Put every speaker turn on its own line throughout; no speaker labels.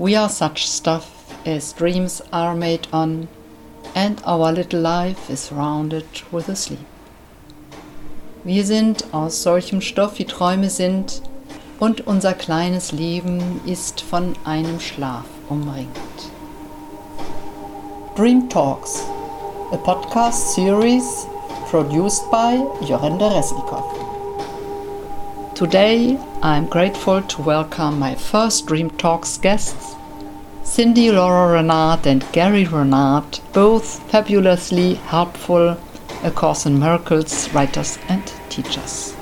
We are such stuff as dreams are made on, and our little life is rounded with a sleep. Wir sind aus solchem Stoff wie Träume sind, und unser kleines Leben ist von einem Schlaf umringt. Dream Talks, a podcast series produced by Jorenda Resnikov. Today, I'm grateful to welcome my first Dream Talks guests, Cindy Lora-Renard and Gary Renard, both fabulously helpful A Course in Miracles writers and teachers.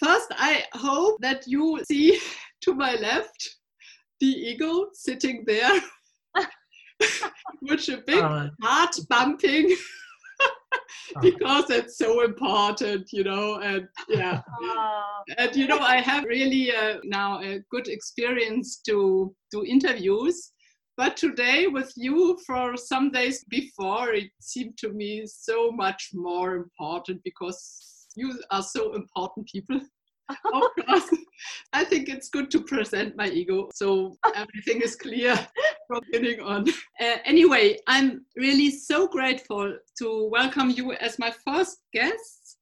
First, I hope that you see to my left the ego sitting there with a big
Uh,
heart bumping because it's so important, you know, and yeah. and you know i have really uh, now a good experience to do interviews but today with you for some days before it seemed to me so much more important because you are so important people of course i think it's good to present my ego so everything is clear from beginning on uh, anyway i'm really so grateful to welcome you as my first guest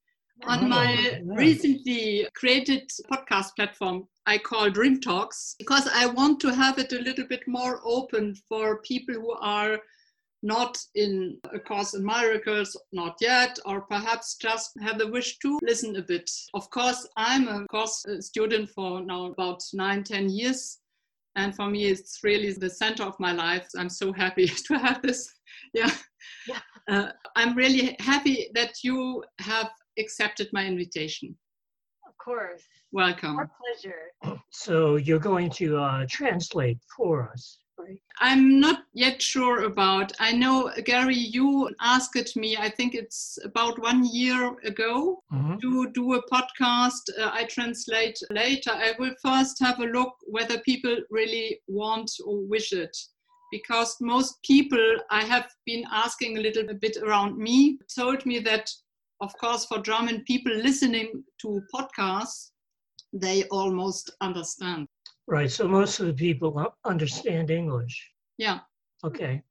on
Oh,
my
yeah.
recently created podcast platform I call Dream Talks because I want to have it a little bit more open for people who are not in A Course in Miracles, not yet, or perhaps just have the wish to listen a bit. Of course, I'm a course uh, student for now about nine, ten years. And for me, it's really the center of my life. I'm so happy to have this. Yeah.
Yeah.
Uh, I'm really happy that you have accepted my invitation.
Of course.
Welcome.
Our pleasure.
so you're going to uh, translate for us, right?
I'm not yet sure about. I know, Gary, you asked me, I think it's about one year ago,
Mhm.
to do a podcast. Uh, I translate later. I will first have a look whether people really want or wish it. Because most people I have been asking a little bit around me told me that, of course, for German people listening to podcasts, they almost understand.
Right. So most of the people understand English.
Yeah.
Okay.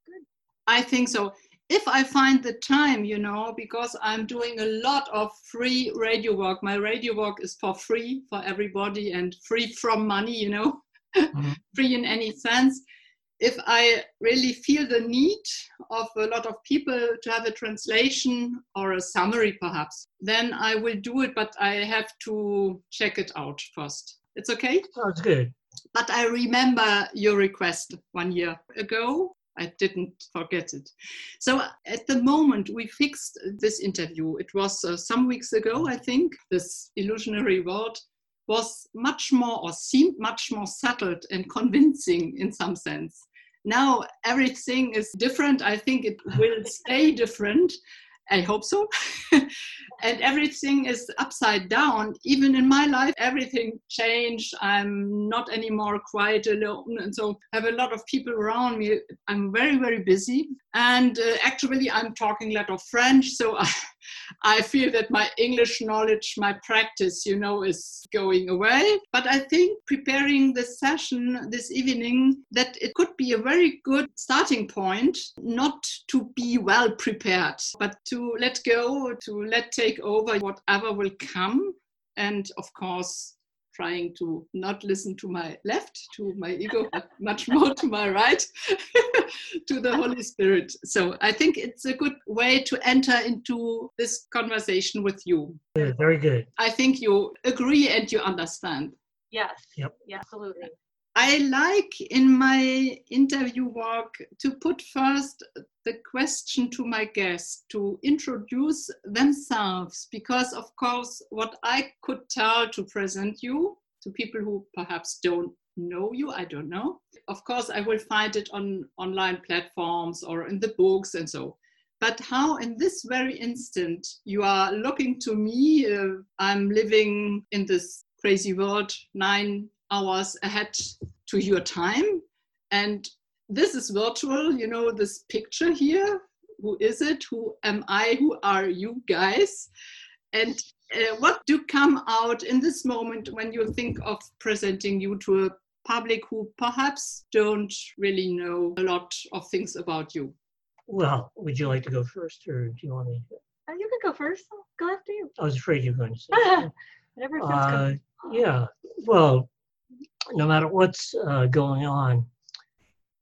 I think so. If I find the time, you know, because I'm doing a lot of free radio work. My radio work is for free for everybody and free from money, you know,
Mhm.
free in any sense. If I really feel the need of a lot of people to have a translation or a summary, perhaps, then I will do it, but I have to check it out first. It's okay?
Sounds good.
But I remember your request one year ago. I didn't forget it. So at the moment we fixed this interview, it was uh, some weeks ago, I think. This illusionary world was much more or seemed much more settled and convincing in some sense. Now everything is different. I think it will stay different. I hope so. and everything is upside down. Even in my life, everything changed. I'm not anymore quite alone. And so I have a lot of people around me. I'm very, very busy. And uh, actually, I'm talking a lot of French. So I, I feel that my English knowledge, my practice, you know, is going away. But I think preparing this session this evening, that it could be a very good starting point, not to be well prepared, but to let go, to let take over whatever will come. And of course, trying to not listen to my left, to my ego, but much more to my right, to the Holy Spirit. So I think it's a good way to enter into this conversation with you.
Good. Very good.
I think you agree and you understand.
Yes.
Yep.
Yeah, absolutely.
I like in my interview work to put first the question to my guests to introduce themselves because, of course, what I could tell to present you to people who perhaps don't know you, I don't know. Of course, I will find it on online platforms or in the books and so. But how, in this very instant, you are looking to me, uh, I'm living in this crazy world nine hours ahead to your time. And this is virtual, you know, this picture here who is it? Who am I? Who are you guys? And uh, what do come out in this moment when you think of presenting you to a public who perhaps don't really know a lot of things about you?
Well, would you like to go first, or do you want me? to?
Uh, you can go first. I'll go after you.
I was afraid you were going to say.
Whatever feels
Uh,
good.
yeah. Well, no matter what's uh, going on,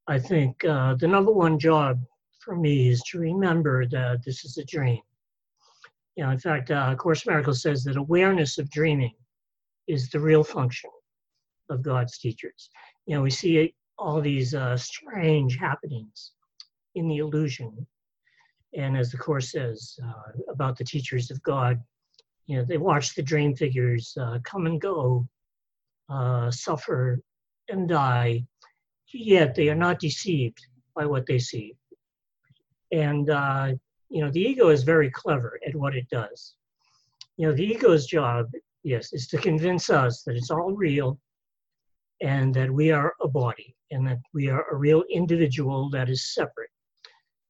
I think uh, the number one job for me is to remember that this is a dream. You know, in fact, uh, Course in Miracles says that awareness of dreaming is the real function of God's teachers. You know, we see all these uh, strange happenings in the illusion. And as the Course says uh, about the teachers of God, you know, they watch the dream figures uh, come and go, uh, suffer and die, yet they are not deceived by what they see. And, uh, you know, the ego is very clever at what it does. You know, the ego's job, yes, is to convince us that it's all real and that we are a body and that we are a real individual that is separate.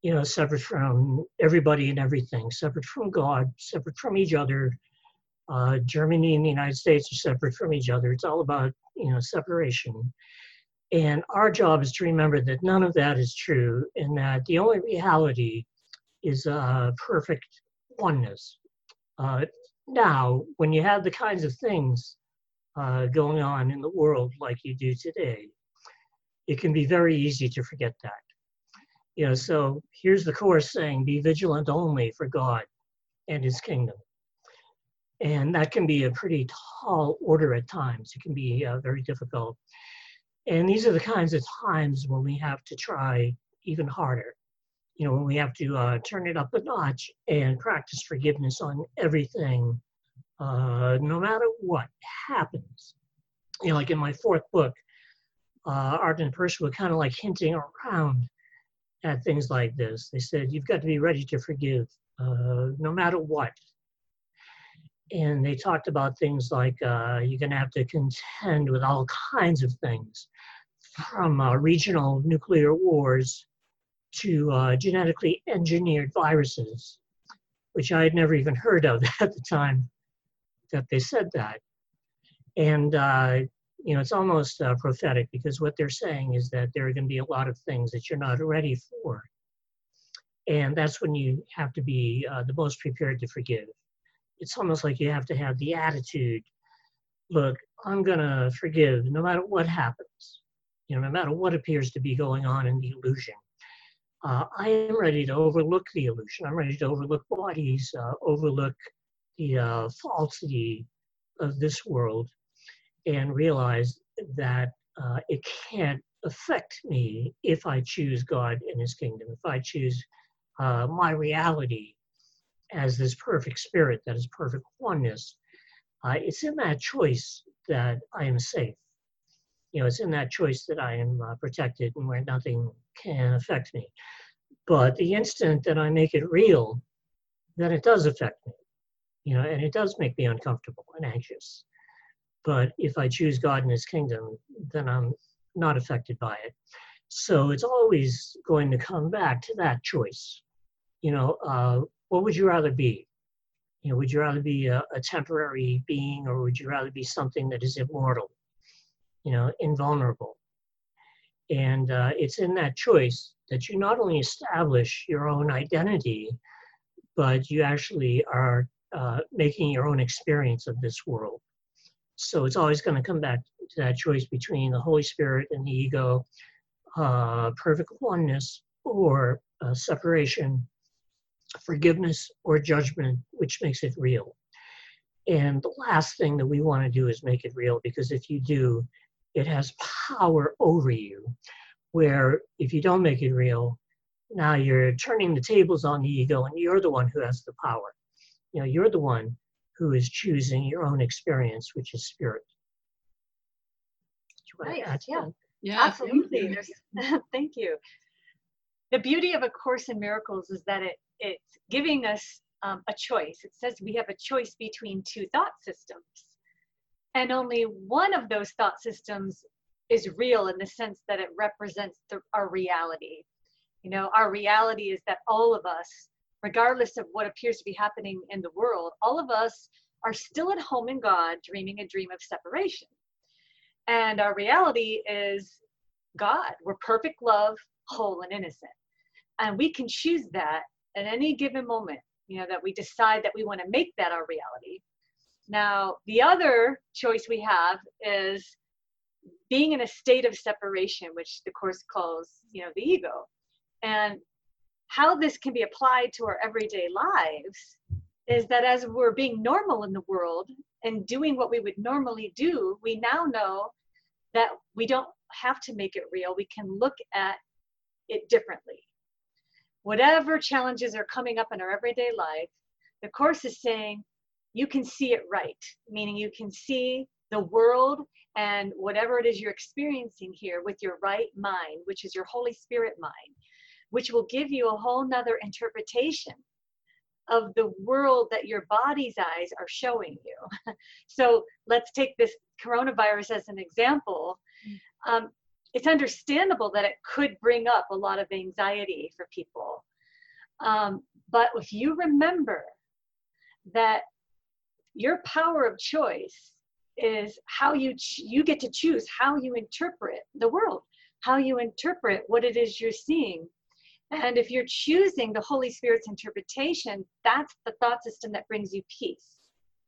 You know, separate from everybody and everything, separate from God, separate from each other, uh, Germany and the United States are separate from each other. It's all about you know separation. And our job is to remember that none of that is true, and that the only reality is uh, perfect oneness. Uh, now, when you have the kinds of things uh, going on in the world like you do today, it can be very easy to forget that. You know, so here's the course saying, "Be vigilant only for God and His kingdom." And that can be a pretty tall order at times. It can be uh, very difficult. And these are the kinds of times when we have to try even harder. You know, when we have to uh, turn it up a notch and practice forgiveness on everything, uh, no matter what happens. You know, like in my fourth book, uh, Art and were kind of like hinting around at things like this. They said, you've got to be ready to forgive uh, no matter what and they talked about things like uh, you're going to have to contend with all kinds of things from uh, regional nuclear wars to uh, genetically engineered viruses, which I had never even heard of at the time that they said that. And, uh, you know, it's almost uh, prophetic because what they're saying is that there are going to be a lot of things that you're not ready for. And that's when you have to be uh, the most prepared to forgive it's almost like you have to have the attitude look i'm going to forgive no matter what happens you know no matter what appears to be going on in the illusion. Uh, i am ready to overlook the illusion. I'm ready to overlook bodies uh, overlook the uh, falsity of this world and realize that uh, it can't affect me if i choose god and his kingdom. If i choose uh, my reality as this perfect spirit that is perfect oneness, uh, it's in that choice that I am safe. You know, it's in that choice that I am uh, protected and where nothing can affect me. But the instant that I make it real, then it does affect me. You know, and it does make me uncomfortable and anxious. But if I choose God and His kingdom, then I'm not affected by it. So it's always going to come back to that choice. You know, uh, what would you rather be? You know, would you rather be a, a, temporary being or would you rather be something that is immortal, you know, invulnerable? And uh, it's in that choice that you not only establish your own identity, but you actually are uh, making your own experience of this world. So it's always going to come back to that choice between the Holy Spirit and the ego, uh, perfect oneness, or uh, separation forgiveness or judgment, which makes it real. And the last thing that we want to do is make it real because if you do, it has power over you. Where if you don't make it real, now you're turning the tables on the ego and you're the one who has the power. You know, you're the one who is choosing your own experience, which is spirit.
Right. Yeah.
Yeah.
Absolutely. There's, thank you. The beauty of A Course in Miracles is that it it's giving us um, a choice. It says we have a choice between two thought systems. And only one of those thought systems is real in the sense that it represents the, our reality. You know, our reality is that all of us, regardless of what appears to be happening in the world, all of us are still at home in God, dreaming a dream of separation. And our reality is God. We're perfect love, whole, and innocent. And we can choose that at any given moment, you know, that we decide that we want to make that our reality. Now, the other choice we have is being in a state of separation, which the Course calls, you know, the ego. And how this can be applied to our everyday lives is that as we're being normal in the world and doing what we would normally do, we now know that we don't have to make it real. We can look at it differently. Whatever challenges are coming up in our everyday life, the Course is saying you can see it right, meaning you can see the world and whatever it is you're experiencing here with your right mind, which is your Holy Spirit mind, which will give you a whole nother interpretation of the world that your body's eyes are showing you. so let's take this coronavirus as an example. Mm. Um, it's understandable that it could bring up a lot of anxiety for people. Um, but if you remember that your power of choice is how you ch- you get to choose how you interpret the world, how you interpret what it is you're seeing. And if you're choosing the Holy Spirit's interpretation, that's the thought system that brings you peace.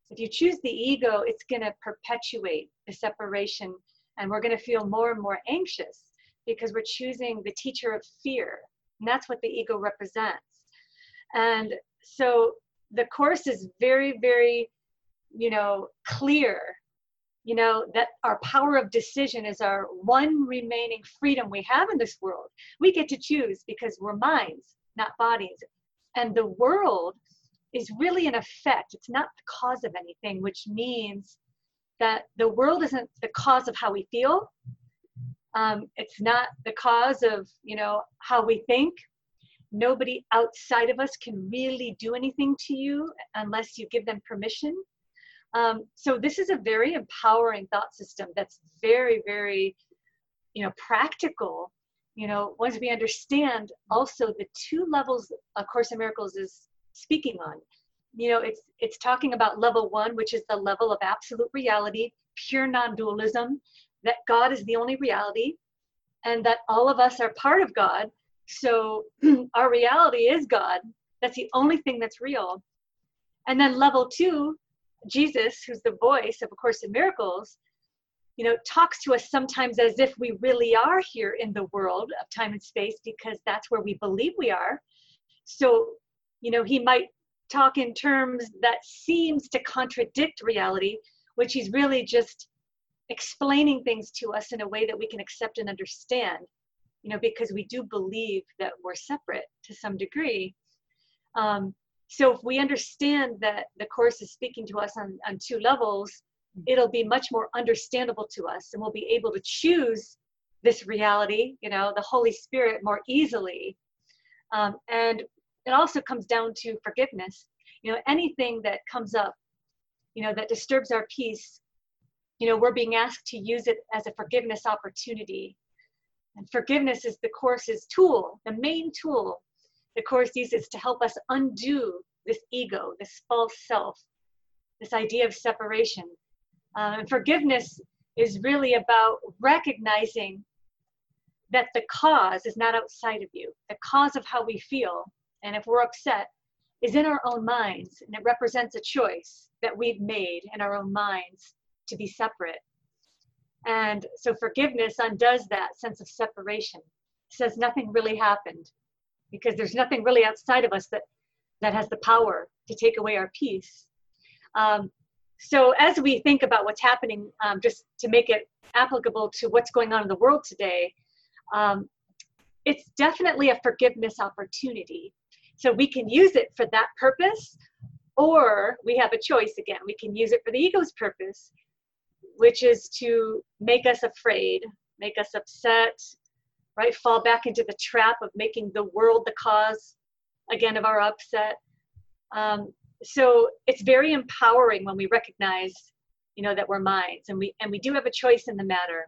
If you choose the ego, it's going to perpetuate the separation and we're going to feel more and more anxious because we're choosing the teacher of fear and that's what the ego represents. And so the course is very very you know clear you know that our power of decision is our one remaining freedom we have in this world. We get to choose because we're minds not bodies. And the world is really an effect. It's not the cause of anything which means that the world isn't the cause of how we feel. Um, it's not the cause of you know how we think. Nobody outside of us can really do anything to you unless you give them permission. Um, so this is a very empowering thought system that's very, very, you know, practical. You know, once we understand also the two levels A Course in Miracles is speaking on you know it's it's talking about level one which is the level of absolute reality pure non-dualism that god is the only reality and that all of us are part of god. So our reality is god. That's the only thing that's real. And then level two jesus who's the voice of a course in miracles you know talks to us sometimes as if we really are here in the world of time and space because that's where we believe we are. So you know he might talk in terms that seems to contradict reality, which he's really just explaining things to us in a way that we can accept and understand, you know, because we do believe that we're separate to some degree. Um, so if we understand that the course is speaking to us on, on two levels, it'll be much more understandable to us and we'll be able to choose this reality, you know, the Holy Spirit more easily. Um, and it also comes down to forgiveness. You know, anything that comes up, you know, that disturbs our peace, you know, we're being asked to use it as a forgiveness opportunity. And forgiveness is the course's tool, the main tool the course uses to help us undo this ego, this false self, this idea of separation. Uh, and forgiveness is really about recognizing that the cause is not outside of you. The cause of how we feel and if we're upset, is in our own minds, and it represents a choice that we've made in our own minds to be separate. And so forgiveness undoes that sense of separation, says nothing really happened, because there's nothing really outside of us that, that has the power to take away our peace. Um, so as we think about what's happening, um, just to make it applicable to what's going on in the world today, um, it's definitely a forgiveness opportunity so we can use it for that purpose, or we have a choice again. We can use it for the ego's purpose, which is to make us afraid, make us upset, right? Fall back into the trap of making the world the cause again of our upset. Um, so it's very empowering when we recognize, you know, that we're minds and we and we do have a choice in the matter.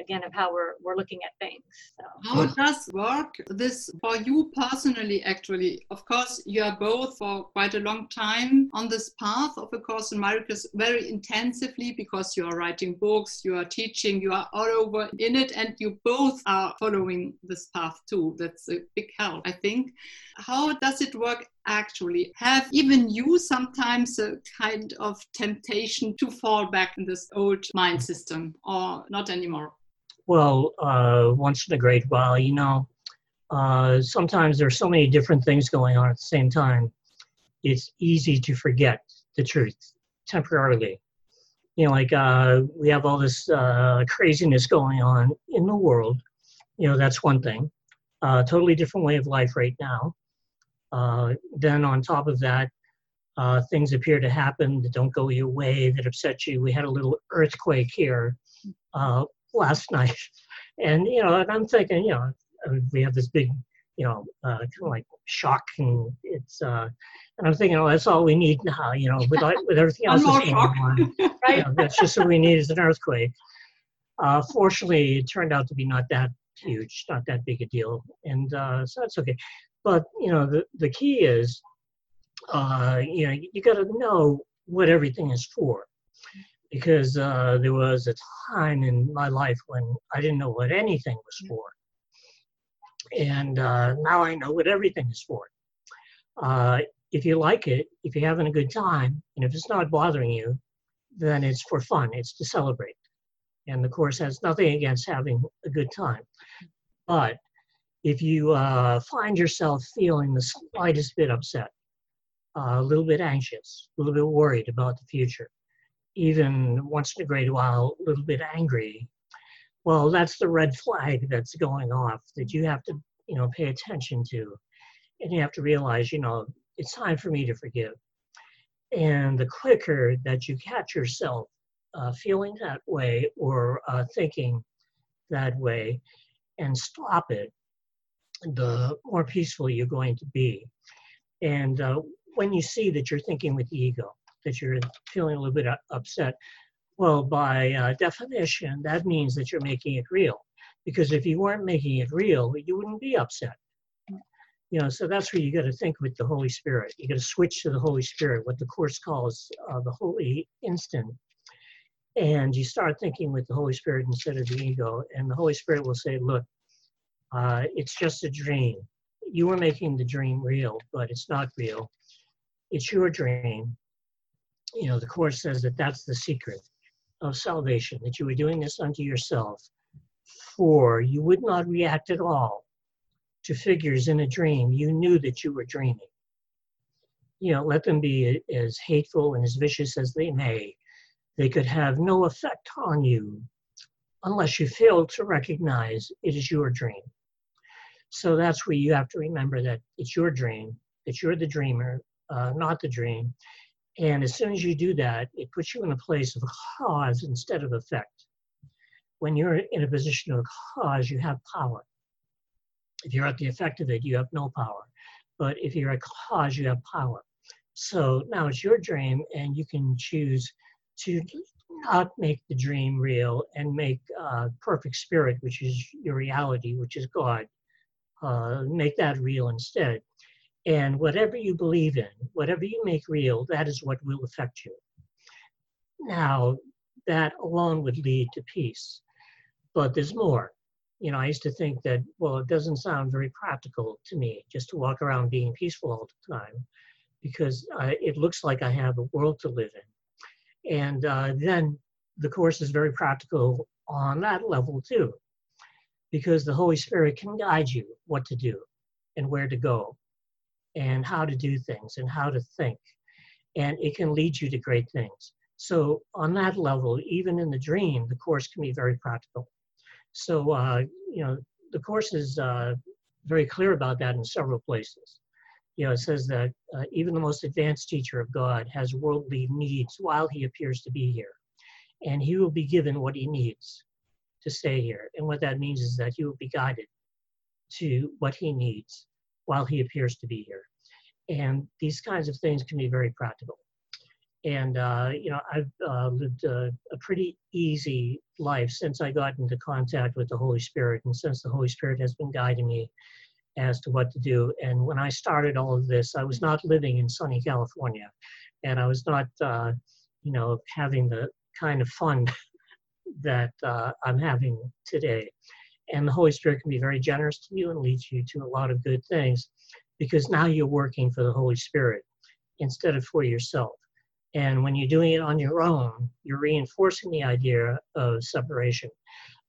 Again of how we're we're looking at things. So.
How does work this for you personally? Actually, of course, you are both for quite a long time on this path of A Course in Miracles very intensively because you are writing books, you are teaching, you are all over in it, and you both are following this path too. That's a big help, I think. How does it work actually? Have even you sometimes a kind of temptation to fall back in this old mind system or not anymore?
Well, uh, once in a great while, you know, uh, sometimes there's so many different things going on at the same time. It's easy to forget the truth temporarily. You know, like uh, we have all this uh, craziness going on in the world. You know, that's one thing. Uh, totally different way of life right now. Uh, then on top of that, uh, things appear to happen that don't go your way, that upset you. We had a little earthquake here uh, last night, and you know, and I'm thinking, you know, we have this big, you know, uh, kind of like shock, and it's, uh, and I'm thinking, oh, that's all we need now, you know, with with everything else
that's going
on, right? You know, that's just what we need is an earthquake. Uh, fortunately, it turned out to be not that huge, not that big a deal, and uh, so that's okay. But you know, the the key is, uh, you know, you got to know what everything is for, because uh, there was a time in my life when I didn't know what anything was for, and uh, now I know what everything is for. Uh, if you like it, if you're having a good time, and if it's not bothering you, then it's for fun. It's to celebrate. And the course has nothing against having a good time. But if you uh, find yourself feeling the slightest bit upset, uh, a little bit anxious, a little bit worried about the future, even once in a great while, a little bit angry, well, that's the red flag that's going off that you have to, you know, pay attention to. And you have to realize, you know, it's time for me to forgive. And the quicker that you catch yourself uh, feeling that way or uh, thinking that way and stop it, the more peaceful you're going to be. And uh, when you see that you're thinking with the ego, that you're feeling a little bit upset, well, by uh, definition, that means that you're making it real. Because if you weren't making it real, you wouldn't be upset. You know, so that's where you got to think with the Holy Spirit. You got to switch to the Holy Spirit, what the Course calls uh, the Holy Instant. And you start thinking with the Holy Spirit instead of the ego. And the Holy Spirit will say, look, uh, it's just a dream. You were making the dream real, but it's not real. It's your dream. You know, the Course says that that's the secret of salvation, that you were doing this unto yourself, for you would not react at all to figures in a dream. You knew that you were dreaming. You know, let them be as hateful and as vicious as they may. They could have no effect on you unless you fail to recognize it is your dream. So that's where you have to remember that it's your dream, that you're the dreamer, uh, not the dream. And as soon as you do that, it puts you in a place of cause instead of effect. When you're in a position of cause, you have power. If you're at the effect of it, you have no power. But if you're a cause, you have power. So now it's your dream, and you can choose to not make the dream real and make uh, perfect spirit, which is your reality, which is God, uh, make that real instead. And whatever you believe in, whatever you make real, that is what will affect you. Now, that alone would lead to peace. But there's more. You know, I used to think that, well, it doesn't sound very practical to me just to walk around being peaceful all the time because uh, it looks like I have a world to live in. And uh, then the Course is very practical on that level too because the Holy Spirit can guide you what to do and where to go and how to do things and how to think. And it can lead you to great things. So, on that level, even in the dream, the Course can be very practical. So, uh, you know, the Course is uh, very clear about that in several places. You know, it says that uh, even the most advanced teacher of God has worldly needs while he appears to be here. And he will be given what he needs to stay here. And what that means is that he will be guided to what he needs while he appears to be here. And these kinds of things can be very practical. And, uh, you know, I've uh, lived a, a, pretty easy life since I got into contact with the Holy Spirit and since the Holy Spirit has been guiding me as to what to do. And when I started all of this, I was not living in sunny California and I was not, uh, you know, having the kind of fun that uh, I'm having today. And the Holy Spirit can be very generous to you and leads you to a lot of good things because now you're working for the Holy Spirit instead of for yourself. And when you're doing it on your own, you're reinforcing the idea of separation.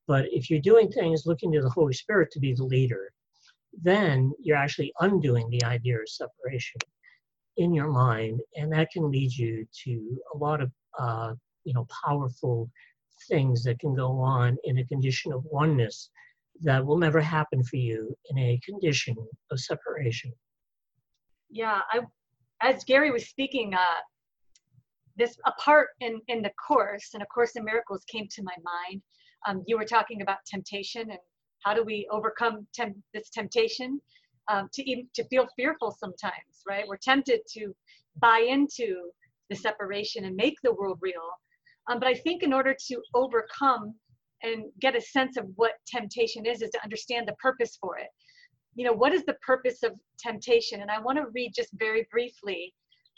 But if you're doing things looking to the Holy Spirit to be the leader, then you're actually undoing the idea of separation in your mind, and that can lead you to a lot of uh, you know powerful things that can go on in a condition of oneness that will never happen for you in a condition of separation.
Yeah, I, as Gary was speaking, uh, this a part in in the course and a course in miracles came to my mind. Um, you were talking about temptation and how do we overcome this temptation um, to even to feel fearful sometimes, right? We're tempted to buy into the separation and make the world real. Um, but I think in order to overcome and get a sense of what temptation is is to understand the purpose for it. You know what is the purpose of temptation? And i want to read just very briefly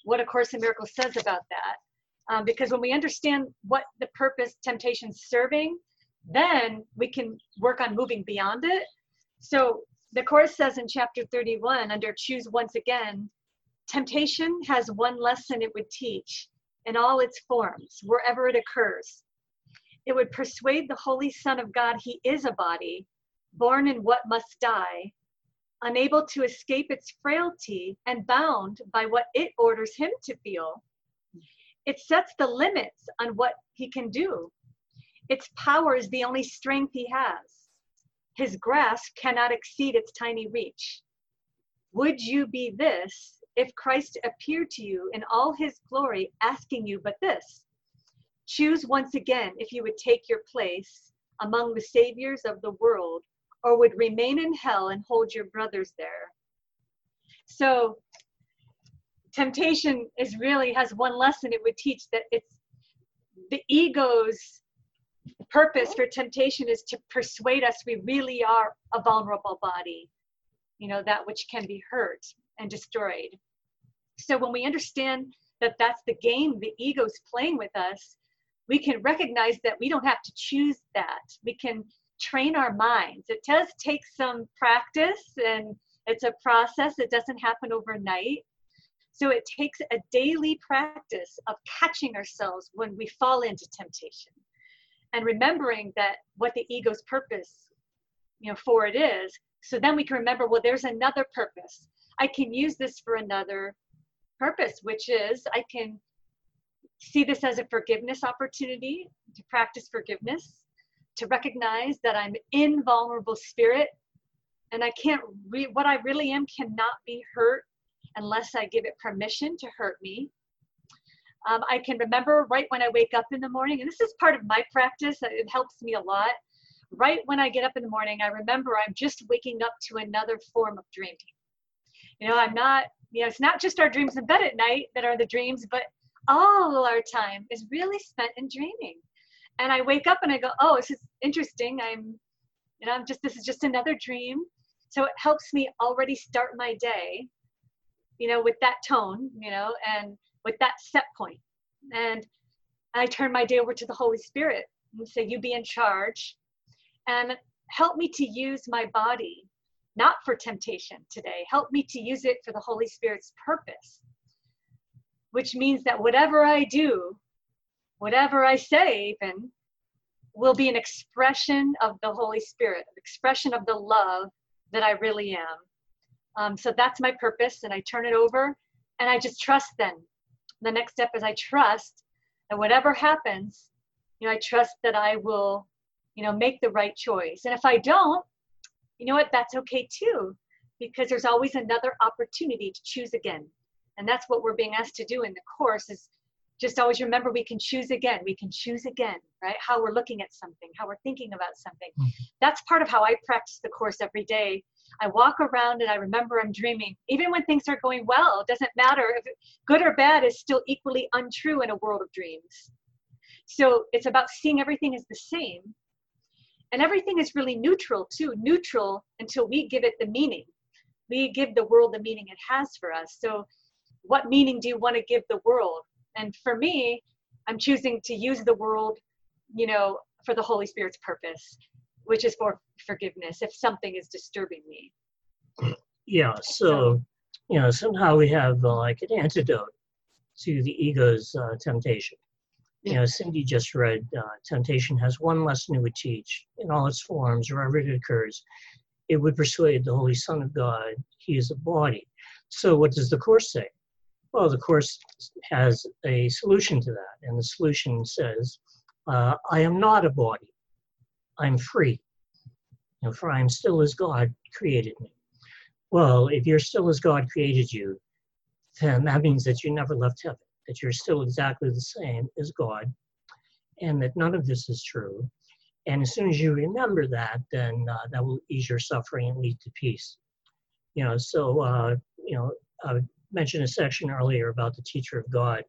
what a course in miracles says about that. Um, because when we understand what the purpose temptation's serving then we can work on moving beyond it. So the course says in chapter 31 under choose once again temptation has one lesson it would teach in all its forms wherever it occurs it would persuade the Holy Son of God he is a body, born in what must die, unable to escape its frailty and bound by what it orders him to feel. It sets the limits on what he can do. Its power is the only strength he has. His grasp cannot exceed its tiny reach. Would you be this if Christ appeared to you in all his glory, asking you but this? Choose once again if you would take your place among the saviors of the world or would remain in hell and hold your brothers there. So temptation is really has one lesson it would teach that it's the ego's purpose for temptation is to persuade us we really are a vulnerable body, you know, that which can be hurt and destroyed. So when we understand that that's the game the ego's playing with us, we can recognize that we don't have to choose that. We can train our minds. It does take some practice and it's a process, it doesn't happen overnight. So it takes a daily practice of catching ourselves when we fall into temptation and remembering that what the ego's purpose you know for it is so then we can remember well there's another purpose i can use this for another purpose which is i can see this as a forgiveness opportunity to practice forgiveness, to recognize that I'm invulnerable spirit and I can't, re- what I really am cannot be hurt unless I give it permission to hurt me. Um, I can remember right when I wake up in the morning, and this is part of my practice, it helps me a lot. Right when I get up in the morning, I remember I'm just waking up to another form of dreaming. You know, I'm not, you know, it's not just our dreams in bed at night that are the dreams, but all our time is really spent in dreaming. And I wake up and I go, oh, this is interesting. I'm, you know, I'm just, this is just another dream. So it helps me already start my day, you know, with that tone, you know, and with that set point. And I turn my day over to the Holy Spirit and say, you be in charge and help me to use my body, not for temptation today. Help me to use it for the Holy Spirit's purpose which means that whatever I do, whatever I say, even, will be an expression of the Holy Spirit, an expression of the love that I really am. Um, so that's my purpose, and I turn it over, and I just trust then. The next step is I trust that whatever happens, you know, I trust that I will, you know, make the right choice. And if I don't, you know what, that's okay too, because there's always another opportunity to choose again and that's what we're being asked to do in the course is just always remember we can choose again we can choose again right how we're looking at something how we're thinking about something mm-hmm. that's part of how i practice the course every day I walk around and I remember I'm dreaming. Even when things are going well, it doesn't matter if good or bad is still equally untrue in a world of dreams. So it's about seeing everything as the same. And everything is really neutral too, neutral until we give it the meaning. We give the world the meaning it has for us. So, what meaning do you want to give the world? And for me, I'm choosing to use the world, you know, for the Holy Spirit's purpose, which is for forgiveness if something is disturbing me.
Yeah, so, you know, somehow we have uh, like an antidote to the ego's uh, temptation. You know, Cindy just read uh, Temptation has one lesson it would teach in all its forms, wherever it occurs. It would persuade the Holy Son of God he is a body. So, what does the Course say? Well, the Course has a solution to that, and the solution says, uh, I am not a body, I'm free. You know, for I am still as God created me. Well, if you're still as God created you, then that means that you never left heaven that you're still exactly the same as God, and that none of this is true. And as soon as you remember that, then uh, that will ease your suffering and lead to peace. You know, so, uh, you know, I mentioned a section earlier about the teacher of God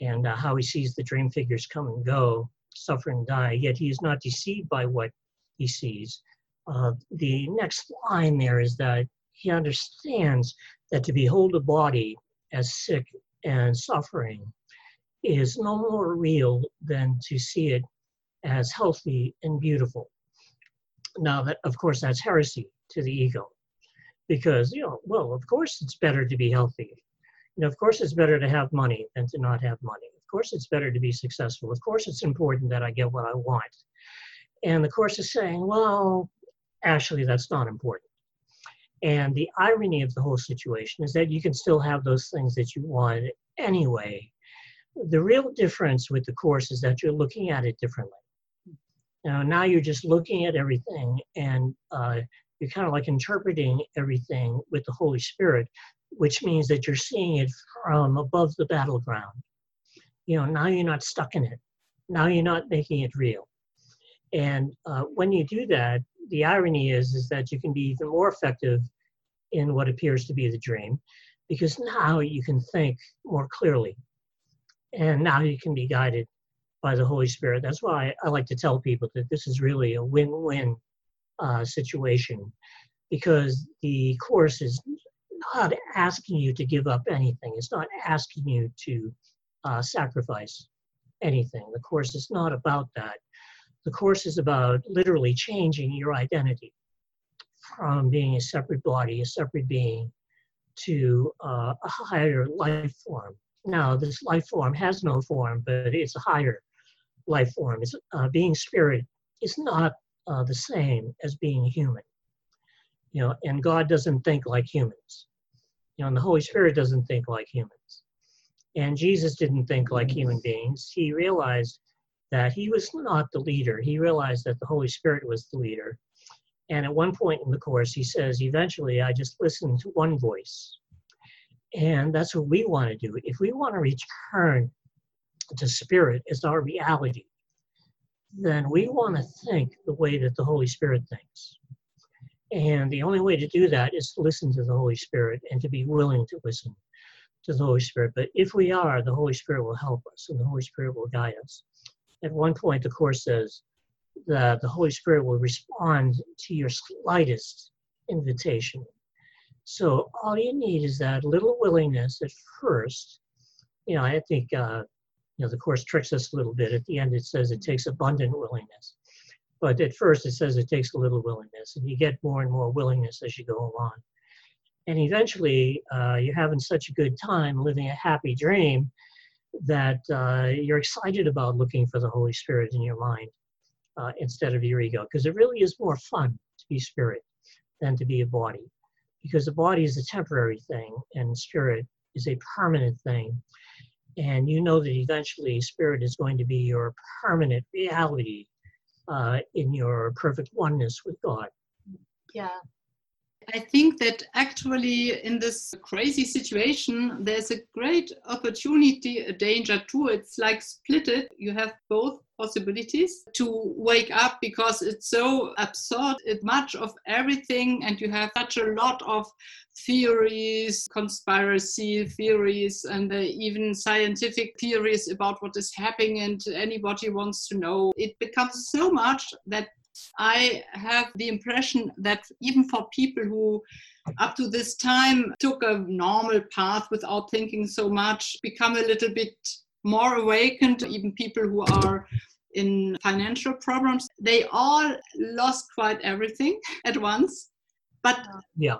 and uh, how he sees the dream figures come and go, suffer and die, yet he is not deceived by what he sees. Uh, the next line there is that he understands that to behold a body as sick and suffering is no more real than to see it as healthy and beautiful. Now, that of course, that's heresy to the ego, because you know, well, of course, it's better to be healthy. You know, of course, it's better to have money than to not have money. Of course, it's better to be successful. Of course, it's important that I get what I want. And the course is saying, well, actually, that's not important. And the irony of the whole situation is that you can still have those things that you want anyway. The real difference with the course is that you're looking at it differently. Now, now you're just looking at everything and uh, you're kind of like interpreting everything with the Holy Spirit, which means that you're seeing it from above the battleground. You know, now you're not stuck in it. Now you're not making it real. And uh, when you do that, the irony is is that you can be even more effective in what appears to be the dream because now you can think more clearly and now you can be guided by the holy spirit that's why i like to tell people that this is really a win-win uh, situation because the course is not asking you to give up anything it's not asking you to uh, sacrifice anything the course is not about that the course is about literally changing your identity from being a separate body, a separate being, to uh, a higher life form. Now, this life form has no form, but it's a higher life form. It's, uh, being spirit is not uh, the same as being human. You know, and God doesn't think like humans. You know, and the Holy Spirit doesn't think like humans. And Jesus didn't think like human beings. He realized that he was not the leader. He realized that the Holy Spirit was the leader. And at one point in the course, he says, eventually, I just listened to one voice. And that's what we want to do. If we want to return to spirit as our reality, then we want to think the way that the Holy Spirit thinks. And the only way to do that is to listen to the Holy Spirit and to be willing to listen to the Holy Spirit. But if we are, the Holy Spirit will help us and the Holy Spirit will guide us. At one point, the Course says, the, the Holy Spirit will respond to your slightest invitation. So all you need is that little willingness at first. You know, I think uh, know the course tricks us a little bit. At the end, it says it takes abundant willingness, but at first it says it takes a little willingness, and you get more and more willingness as you go along. And eventually, uh, you're having such a good time living a happy dream that uh, you're excited about looking for the Holy Spirit in your mind uh, instead of your ego, because it really is more fun to be spirit than to be a body, because the body is a temporary thing and spirit is a permanent thing. And you know that eventually spirit is going to be your permanent reality uh, in your perfect oneness with God.
Yeah.
I think that actually in this crazy situation, there's a great opportunity, a danger too. It's like split it. You have both possibilities to wake up because it's so absurd. It's much of everything, and you have such a lot of theories, conspiracy theories, and uh, even scientific theories about what is happening, and anybody wants to know. It becomes so much that I have the impression that even for people who up to this time took a normal path without thinking so much, become a little bit more awakened, even people who are in financial problems, they all lost quite everything at once. But
yeah.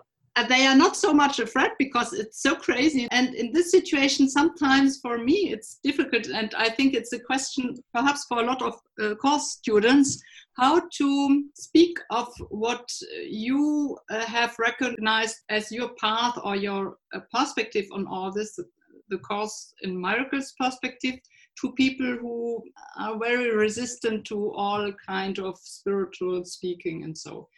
They are not so much afraid because it's so crazy. And in this situation, sometimes for me, it's difficult. And I think it's a question, perhaps for a lot of uh, course students, how to speak of what you uh, have recognized as your path or your uh, perspective on all this, the course in miracles perspective, to people who are very resistant to all kind of spiritual speaking and so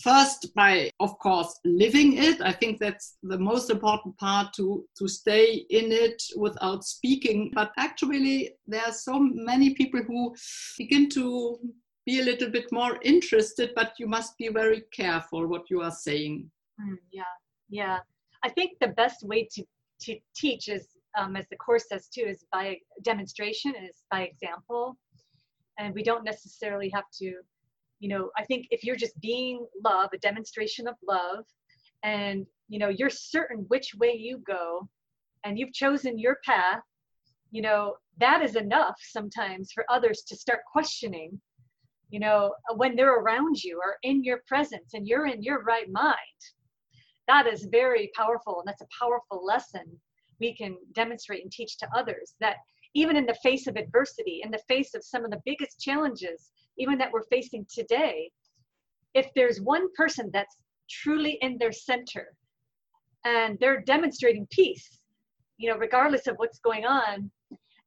first by of course living it i think that's the most important part to to stay in it without speaking but actually there are so many people who begin to be a little bit more interested, but you must be very careful what you are saying.
Mm, yeah, yeah. I think the best way to, to teach is, um, as the course says too, is by demonstration, is by example. And we don't necessarily have to, you know, I think if you're just being love, a demonstration of love, and, you know, you're certain which way you go, and you've chosen your path, you know, that is enough sometimes for others to start questioning you know, when they're around you or in your presence and you're in your right mind. That is very powerful. And that's a powerful lesson we can demonstrate and teach to others that even in the face of adversity, in the face of some of the biggest challenges, even that we're facing today, if there's one person that's truly in their center and they're demonstrating peace, you know, regardless of what's going on,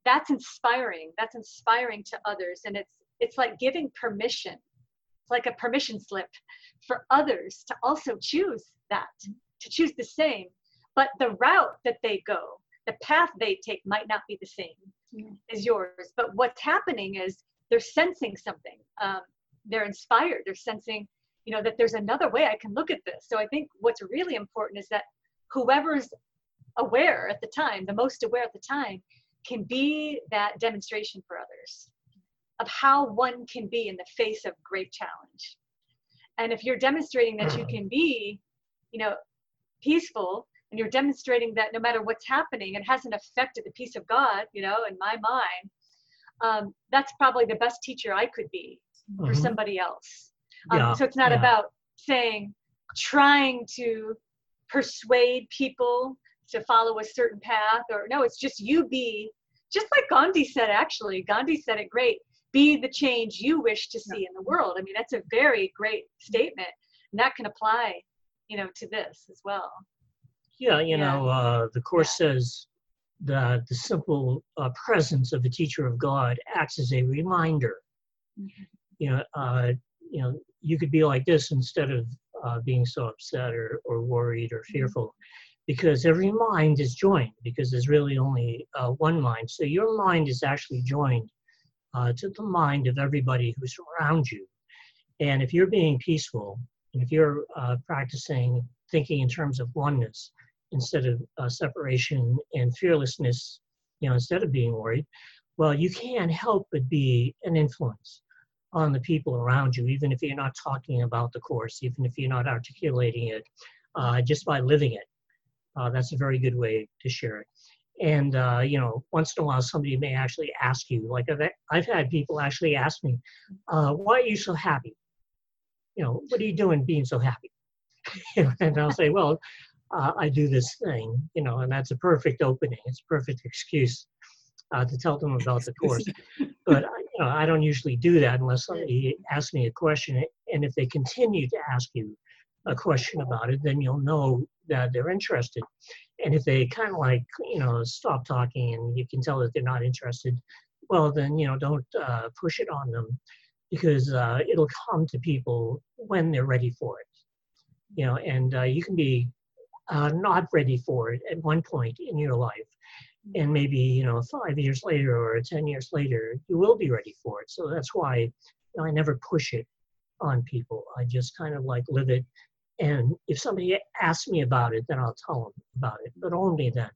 that's inspiring. That's inspiring to others. And it's it's like giving permission it's like a permission slip for others to also choose that to choose the same but the route that they go the path they take might not be the same mm-hmm. as yours but what's happening is they're sensing something um, they're inspired they're sensing you know that there's another way i can look at this so i think what's really important is that whoever's aware at the time the most aware at the time can be that demonstration for others of how one can be in the face of great challenge. And if you're demonstrating that you can be, you know, peaceful and you're demonstrating that no matter what's happening, it hasn't affected the peace of God, you know, in my mind, um, that's probably the best teacher I could be for mm-hmm. somebody else. Um, yeah, so it's not yeah. about saying, trying to persuade people to follow a certain path or no, it's just you be, just like Gandhi said, actually, Gandhi said it great be the change you wish to see in the world. I mean, that's a very great statement, and that can apply, you know, to this as well.
Yeah, you know, uh, the course says that the simple uh, presence of the teacher of God acts as a reminder. Mm-hmm. You know, uh, you know, you could be like this instead of uh, being so upset or, or worried or mm-hmm. fearful. Because every mind is joined because there's really only uh, one mind so your mind is actually joined uh, to the mind of everybody who's around you. And if you're being peaceful, and if you're uh, practicing thinking in terms of oneness instead of uh, separation and fearlessness, you know, instead of being worried, well, you can't help but be an influence on the people around you, even if you're not talking about the course, even if you're not articulating it, uh, just by living it. Uh, that's a very good way to share it. And uh, you know once in a while somebody may actually ask you like i've, I've had people actually ask me uh, why are you so happy? You know what are you doing being so happy? And i'll say well uh, i do this thing you know and that's a perfect opening. It's a perfect excuse uh, to tell them about the course. But you know i don't usually do that unless somebody asks me a question and if they continue to ask you a question about it then you'll know that they're interested. And if they kind of like, you know, stop talking and you can tell that they're not interested, well, then, you know, don't uh, push it on them because uh, it'll come to people when they're ready for it. you know, and uh, you can be uh, not ready for it at one point in your life. And maybe, you know, five years later or 10 years later, you will be ready for it. So that's why I never push it on people. I just kind of like live it. And if somebody asks me about it, then I'll tell them about it, but only then.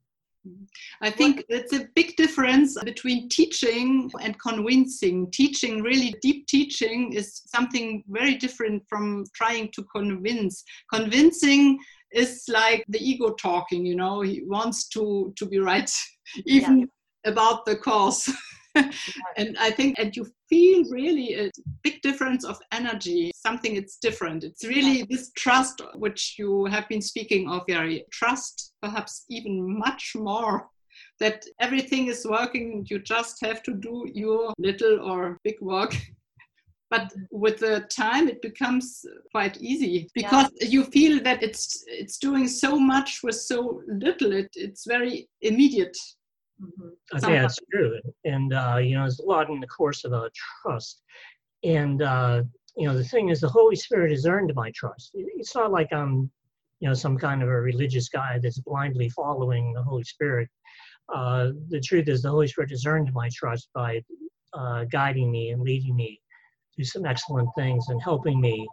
I think it's a big difference between teaching and convincing. Teaching, really deep teaching, is something very different from trying to convince. Convincing is like the ego talking, you know, he wants to, to be right, even yeah. about the cause. and I think, and you feel really a big difference of energy, something it's different. It's really this trust, which you have been speaking of, Yari. Trust, perhaps even much more that everything is working. You just have to do your little or big work. But with the time, it becomes quite easy because yeah. you feel that it's it's doing so much with so little. It, it's very immediate.
Mm-hmm. I think that's true. And, uh, you know, there's a lot in the course about trust. And, uh, you know, the thing is, the Holy Spirit has earned my trust. It's not like I'm, you know, some kind of a religious guy that's blindly following the Holy Spirit. Uh, the truth is, the Holy Spirit has earned my trust by uh, guiding me and leading me to some excellent things and helping me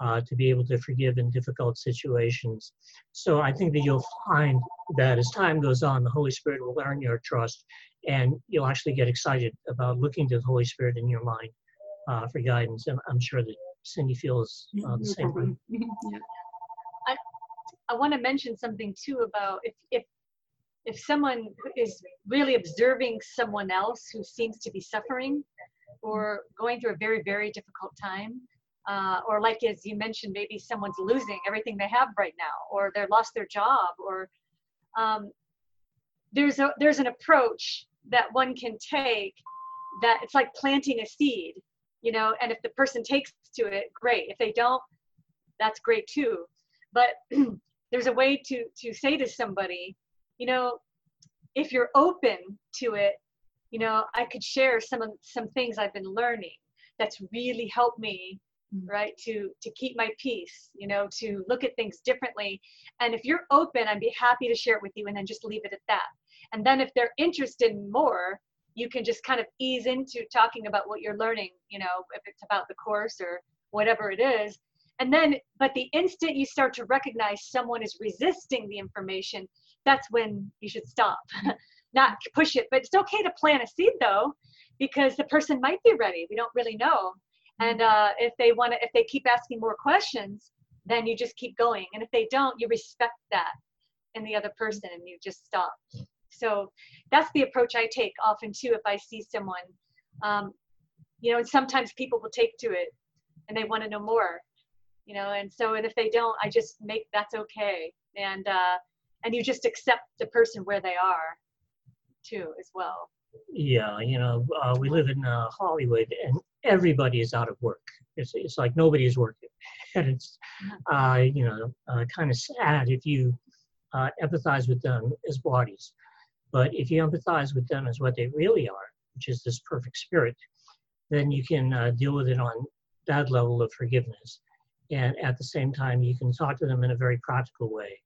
uh, to be able to forgive in difficult situations. So I think that you'll find that as time goes on, the Holy Spirit will earn your trust, and you'll actually get excited about looking to the Holy Spirit in your mind uh, for guidance. And I'm sure that Cindy feels uh, the same way. yeah.
I, I want to mention something too about if, if if someone is really observing someone else who seems to be suffering or going through a very very difficult time uh, or like as you mentioned, maybe someone's losing everything they have right now, or they've lost their job, or um, there's a there's an approach that one can take that it's like planting a seed, you know. And if the person takes to it, great. If they don't, that's great too. But there's a way to to say to somebody, you know, if you're open to it, you know, I could share some of some things I've been learning that's really helped me Mm. right to to keep my peace you know to look at things differently. And if you're open i'd be happy to share it with you and then just leave it at that. And then if they're interested in more you can just kind of ease into talking about what you're learning you know if it's about the course or whatever it is. And then but the instant you start to recognize someone is resisting the information that's when you should stop not push it but it's okay to plant a seed though because the person might be ready we don't really know and uh, if they want to, if they keep asking more questions, then you just keep going. And if they don't, you respect that in the other person and you just stop. So that's the approach I take often too. If I see someone, um, you know, and sometimes people will take to it and they want to know more, you know, and so and if they don't, I just make that's okay. And uh, and you just accept the person where they are too as well.
Yeah, you know, uh, we live in uh, Hollywood, and everybody is out of work. It's, it's like nobody's working. And it's, uh, you know, uh, kind of sad if you uh, empathize with them as bodies. But if you empathize with them as what they really are, which is this perfect spirit, then you can uh, deal with it on that level of forgiveness. And at the same time, you can talk to them in a very practical way.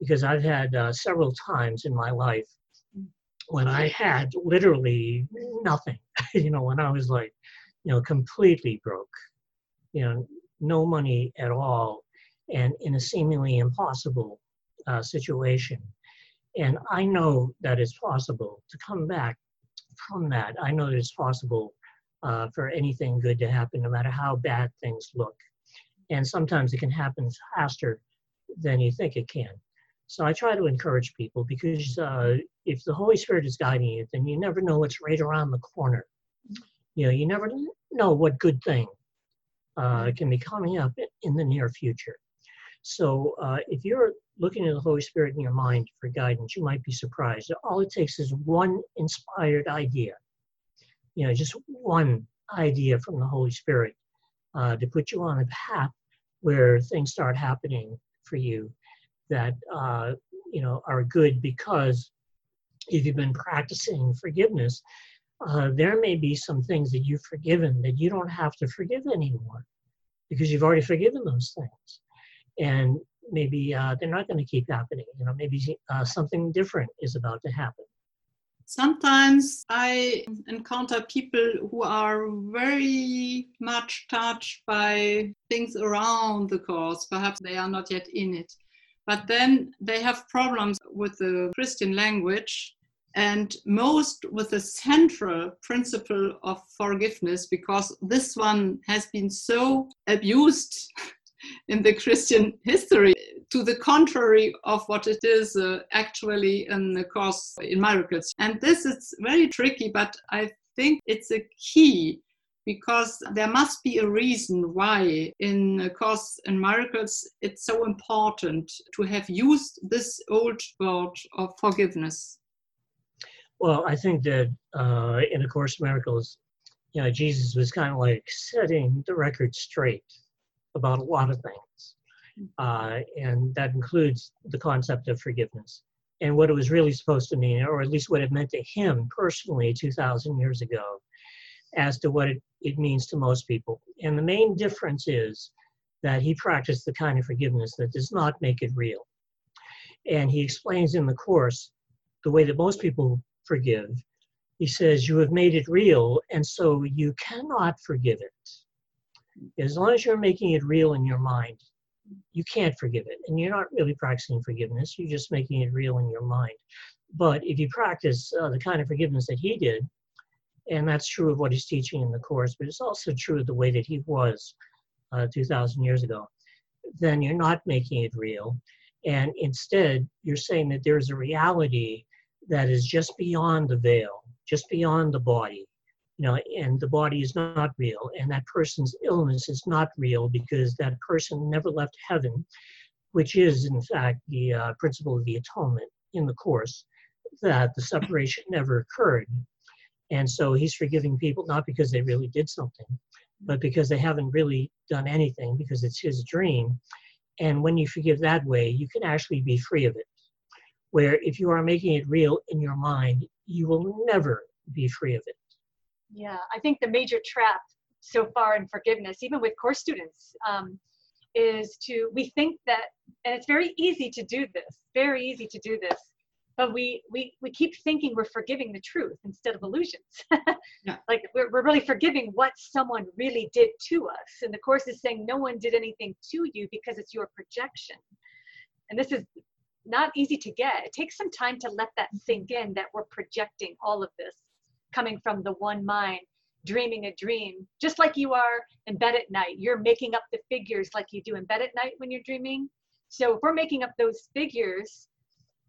Because I've had uh, several times in my life when I had literally nothing, you know, when I was like, you know, completely broke, you know, no money at all, and in a seemingly impossible uh, situation. And I know that it's possible to come back from that. I know that it's possible uh, for anything good to happen, no matter how bad things look. And sometimes it can happen faster than you think it can. So I try to encourage people because uh, if the Holy Spirit is guiding you, then you never know what's right around the corner. You know, you never know what good thing uh, mm-hmm. can be coming up in the near future. So uh, if you're looking at the Holy Spirit in your mind for guidance, you might be surprised. All it takes is one inspired idea, you know, just one idea from the Holy Spirit uh, to put you on a path where things start happening for you that uh, you know are good because if you've been practicing forgiveness, uh, there may be some things that you've forgiven that you don't have to forgive anymore because you've already forgiven those things. And maybe uh, they're not going to keep happening. You know, maybe uh, something different is about to happen.
Sometimes I encounter people who are very much touched by things around the course. Perhaps they are not yet in it. But then they have problems with the Christian language and most with the central principle of forgiveness because this one has been so abused in the Christian history to the contrary of what it is uh, actually in the Course in Miracles. And this is very tricky, but I think it's a key because there must be a reason why in Course in Miracles it's so important to have used this old word of forgiveness.
Well, I think that uh, in A Course in Miracles, you know, Jesus was kind of like setting the record straight about a lot of things. Uh, and that includes the concept of forgiveness and what it was really supposed to mean, or at least what it meant to him personally 2,000 years ago, as to what it, it means to most people. And the main difference is that he practiced the kind of forgiveness that does not make it real. And he explains in the Course the way that most people forgive. He says, You have made it real, and so you cannot forgive it. As long as you're making it real in your mind, you can't forgive it. And you're not really practicing forgiveness, you're just making it real in your mind. But if you practice uh, the kind of forgiveness that he did, and that's true of what he's teaching in the Course, but it's also true of the way that he was uh, 2,000 years ago, then you're not making it real. And instead, you're saying that there's a reality that is just beyond the veil, just beyond the body, you know, and the body is not real, and that person's illness is not real because that person never left heaven, which is, in fact, the uh, principle of the atonement in the Course, that the separation never occurred. And so he's forgiving people not because they really did something, but because they haven't really done anything because it's his dream. And when you forgive that way, you can actually be free of it where if you are making it real in your mind, you will never be free of it.
Yeah, I think the major trap so far in forgiveness, even with course students, um, is to we think that, and it's very easy to do this, very easy to do this, but we we we keep thinking we're forgiving the truth instead of illusions. yeah. Like we're we're really forgiving what someone really did to us, and the course is saying no one did anything to you because it's your projection. And this is not easy to get. It takes some time to let that sink in that we're projecting all of this coming from the one mind, dreaming a dream, just like you are in bed at night. You're making up the figures like you do in bed at night when you're dreaming. So if we're making up those figures,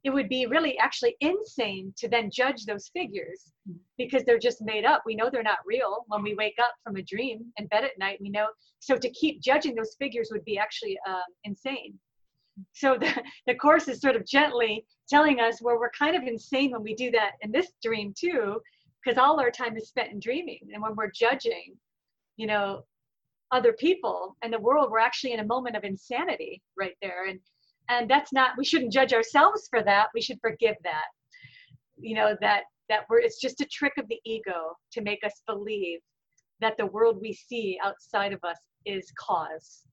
it would be really actually insane to then judge those figures because they're just made up. We know they're not real when we wake up from a dream and bed at night. We know. So to keep judging those figures would be actually um, insane. So the, the course is sort of gently telling us where we're kind of insane when we do that in this dream too, because all our time is spent in dreaming. And when we're judging, you know, other people and the world, we're actually in a moment of insanity right there. And and that's not we shouldn't judge ourselves for that. We should forgive that. You know, that that we're it's just a trick of the ego to make us believe that the world we see outside of us is cause.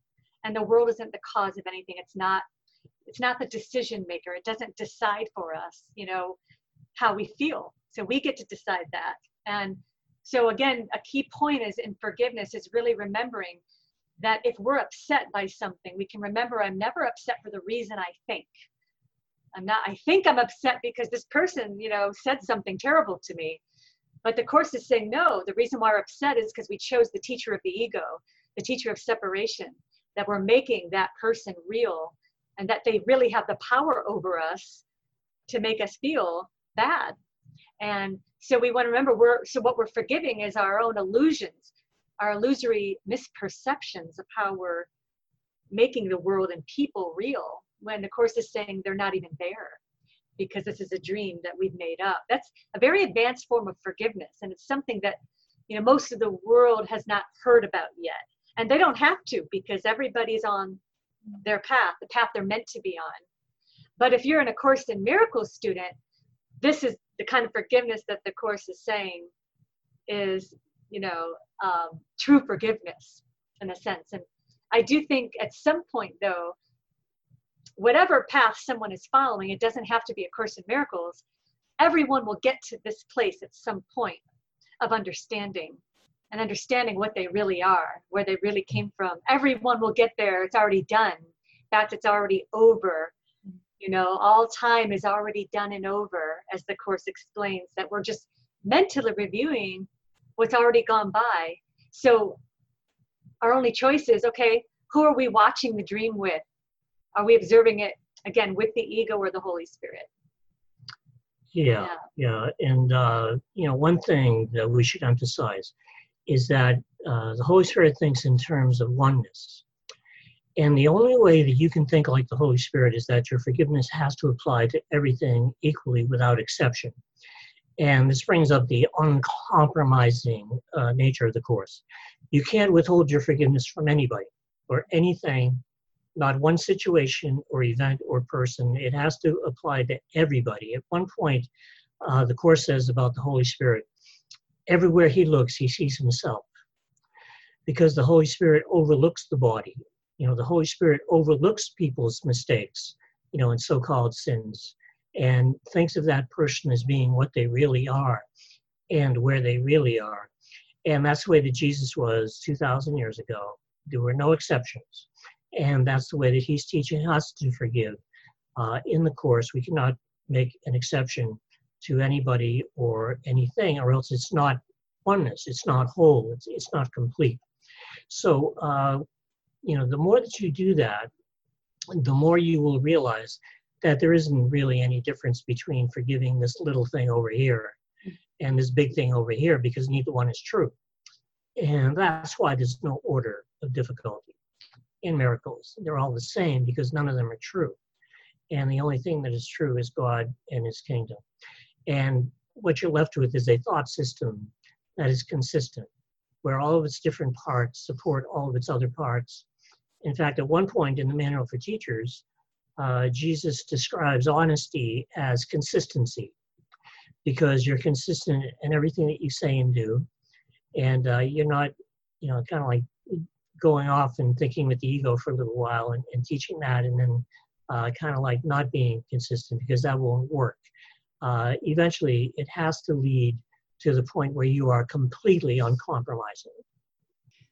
And the world isn't the cause of anything. It's not it's not the decision maker. It doesn't decide for us you know how we feel. So we get to decide that. And so again a key point is in forgiveness is really remembering that if we're upset by something we can remember i'm never upset for the reason i think. I'm not i think i'm upset because this person you know said something terrible to me. But the course is saying no the reason why we're upset is because we chose the teacher of the ego the teacher of separation that we're making that person real and that they really have the power over us to make us feel bad. And so we want to remember we're so what we're forgiving is our own illusions our illusory misperceptions of how we're making the world and people real when the course is saying they're not even there because this is a dream that we've made up. That's a very advanced form of forgiveness and it's something that you know most of the world has not heard about yet. And they don't have to because everybody's on their path the path they're meant to be on. But if you're in a course in miracles student this is the kind of forgiveness that the course is saying is you know um, true forgiveness in a sense and i do think at some point though whatever path someone is following, it doesn't have to be a Course in Miracles. Everyone will get to this place at some point of understanding and understanding what they really are, where they really came from. Everyone will get there. It's already done. Fact, it's already over. You know, all time is already done and over, as the Course explains, that we're just mentally reviewing what's already gone by. So our only choice is okay, who are we watching the dream with? Are we observing it again with the ego or the Holy Spirit?
Yeah, yeah. And, uh, you know, one thing that we should emphasize is that uh, the Holy Spirit thinks in terms of oneness. And the only way that you can think like the Holy Spirit is that your forgiveness has to apply to everything equally without exception. And this brings up the uncompromising uh, nature of the Course. You can't withhold your forgiveness from anybody or anything, not one situation or event or person. It has to apply to everybody. At one point, uh, the Course says about the Holy Spirit everywhere he looks, he sees himself. Because the Holy Spirit overlooks the body. You know, the Holy Spirit overlooks people's mistakes, you know, and so called sins and thinks of that person as being what they really are and where they really are. And that's the way that Jesus was 2,000 years ago. There were no exceptions. And that's the way that he's teaching us to forgive. Uh, in the Course, we cannot make an exception to anybody or anything, or else it's not oneness, it's not whole, it's, it's not complete. So, uh, you know, the more that you do that, the more you will realize that there isn't really any difference between forgiving this little thing over here and this big thing over here because neither one is true. And that's why there's no order of difficulty in miracles. They're all the same because none of them are true. And the only thing that is true is God and His kingdom. And what you're left with is a thought system that is consistent, where all of its different parts support all of its other parts. In fact, at one point in the Manual for Teachers, uh, Jesus describes honesty as consistency because you're consistent in everything that you say and do. And uh, you're not, you know, kind of like going off and thinking with the ego for a little while and, and teaching that and then uh, kind of like not being consistent because that won't work. Uh, eventually, it has to lead to the point where you are completely uncompromising.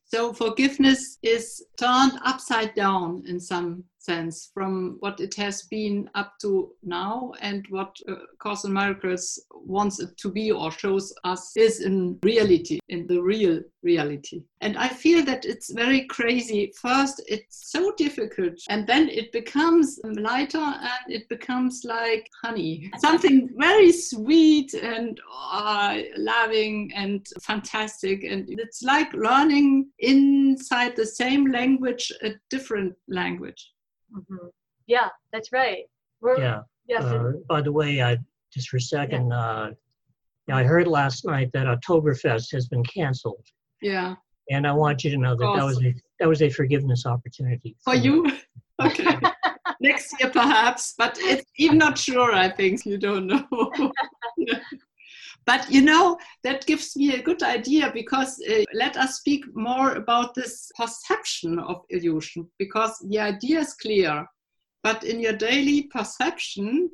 So forgiveness is turned upside down in some sense from what it has been up to now and what uh, Course in Miracles wants it to be or shows us is in reality, in the real reality. And I feel that it's very crazy. First, it's so difficult, and then it becomes lighter and it becomes like honey, something very sweet and uh, loving and fantastic. And it's like learning inside the same language a different language.
Mm-hmm. Yeah, that's right. We're,
yeah. Yes. Uh, by the way, I just for a second, yeah. uh, I heard last night that Oktoberfest has been canceled.
Yeah.
And I want you to know that awesome. that was a that was a forgiveness opportunity
for, for you. Okay. Next year, perhaps, but it's even not sure. I think you don't know. But you know, that gives me a good idea because uh, let us speak more about this perception of illusion because the idea is clear. But in your daily perception,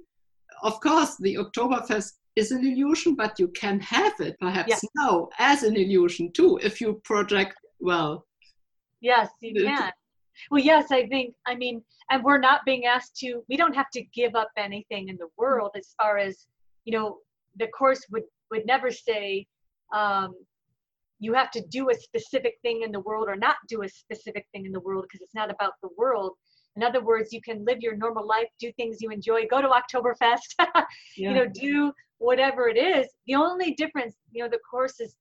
of course, the Oktoberfest is an illusion, but you can have it perhaps yeah. now as an illusion too if you project well.
Yes, you can. Well, yes, I think, I mean, and we're not being asked to, we don't have to give up anything in the world as far as, you know, the course would would never say um, you have to do a specific thing in the world or not do a specific thing in the world because it's not about the world. In other words, you can live your normal life, do things you enjoy, go to Oktoberfest, yeah. you know, do whatever it is. The only difference, you know, the course is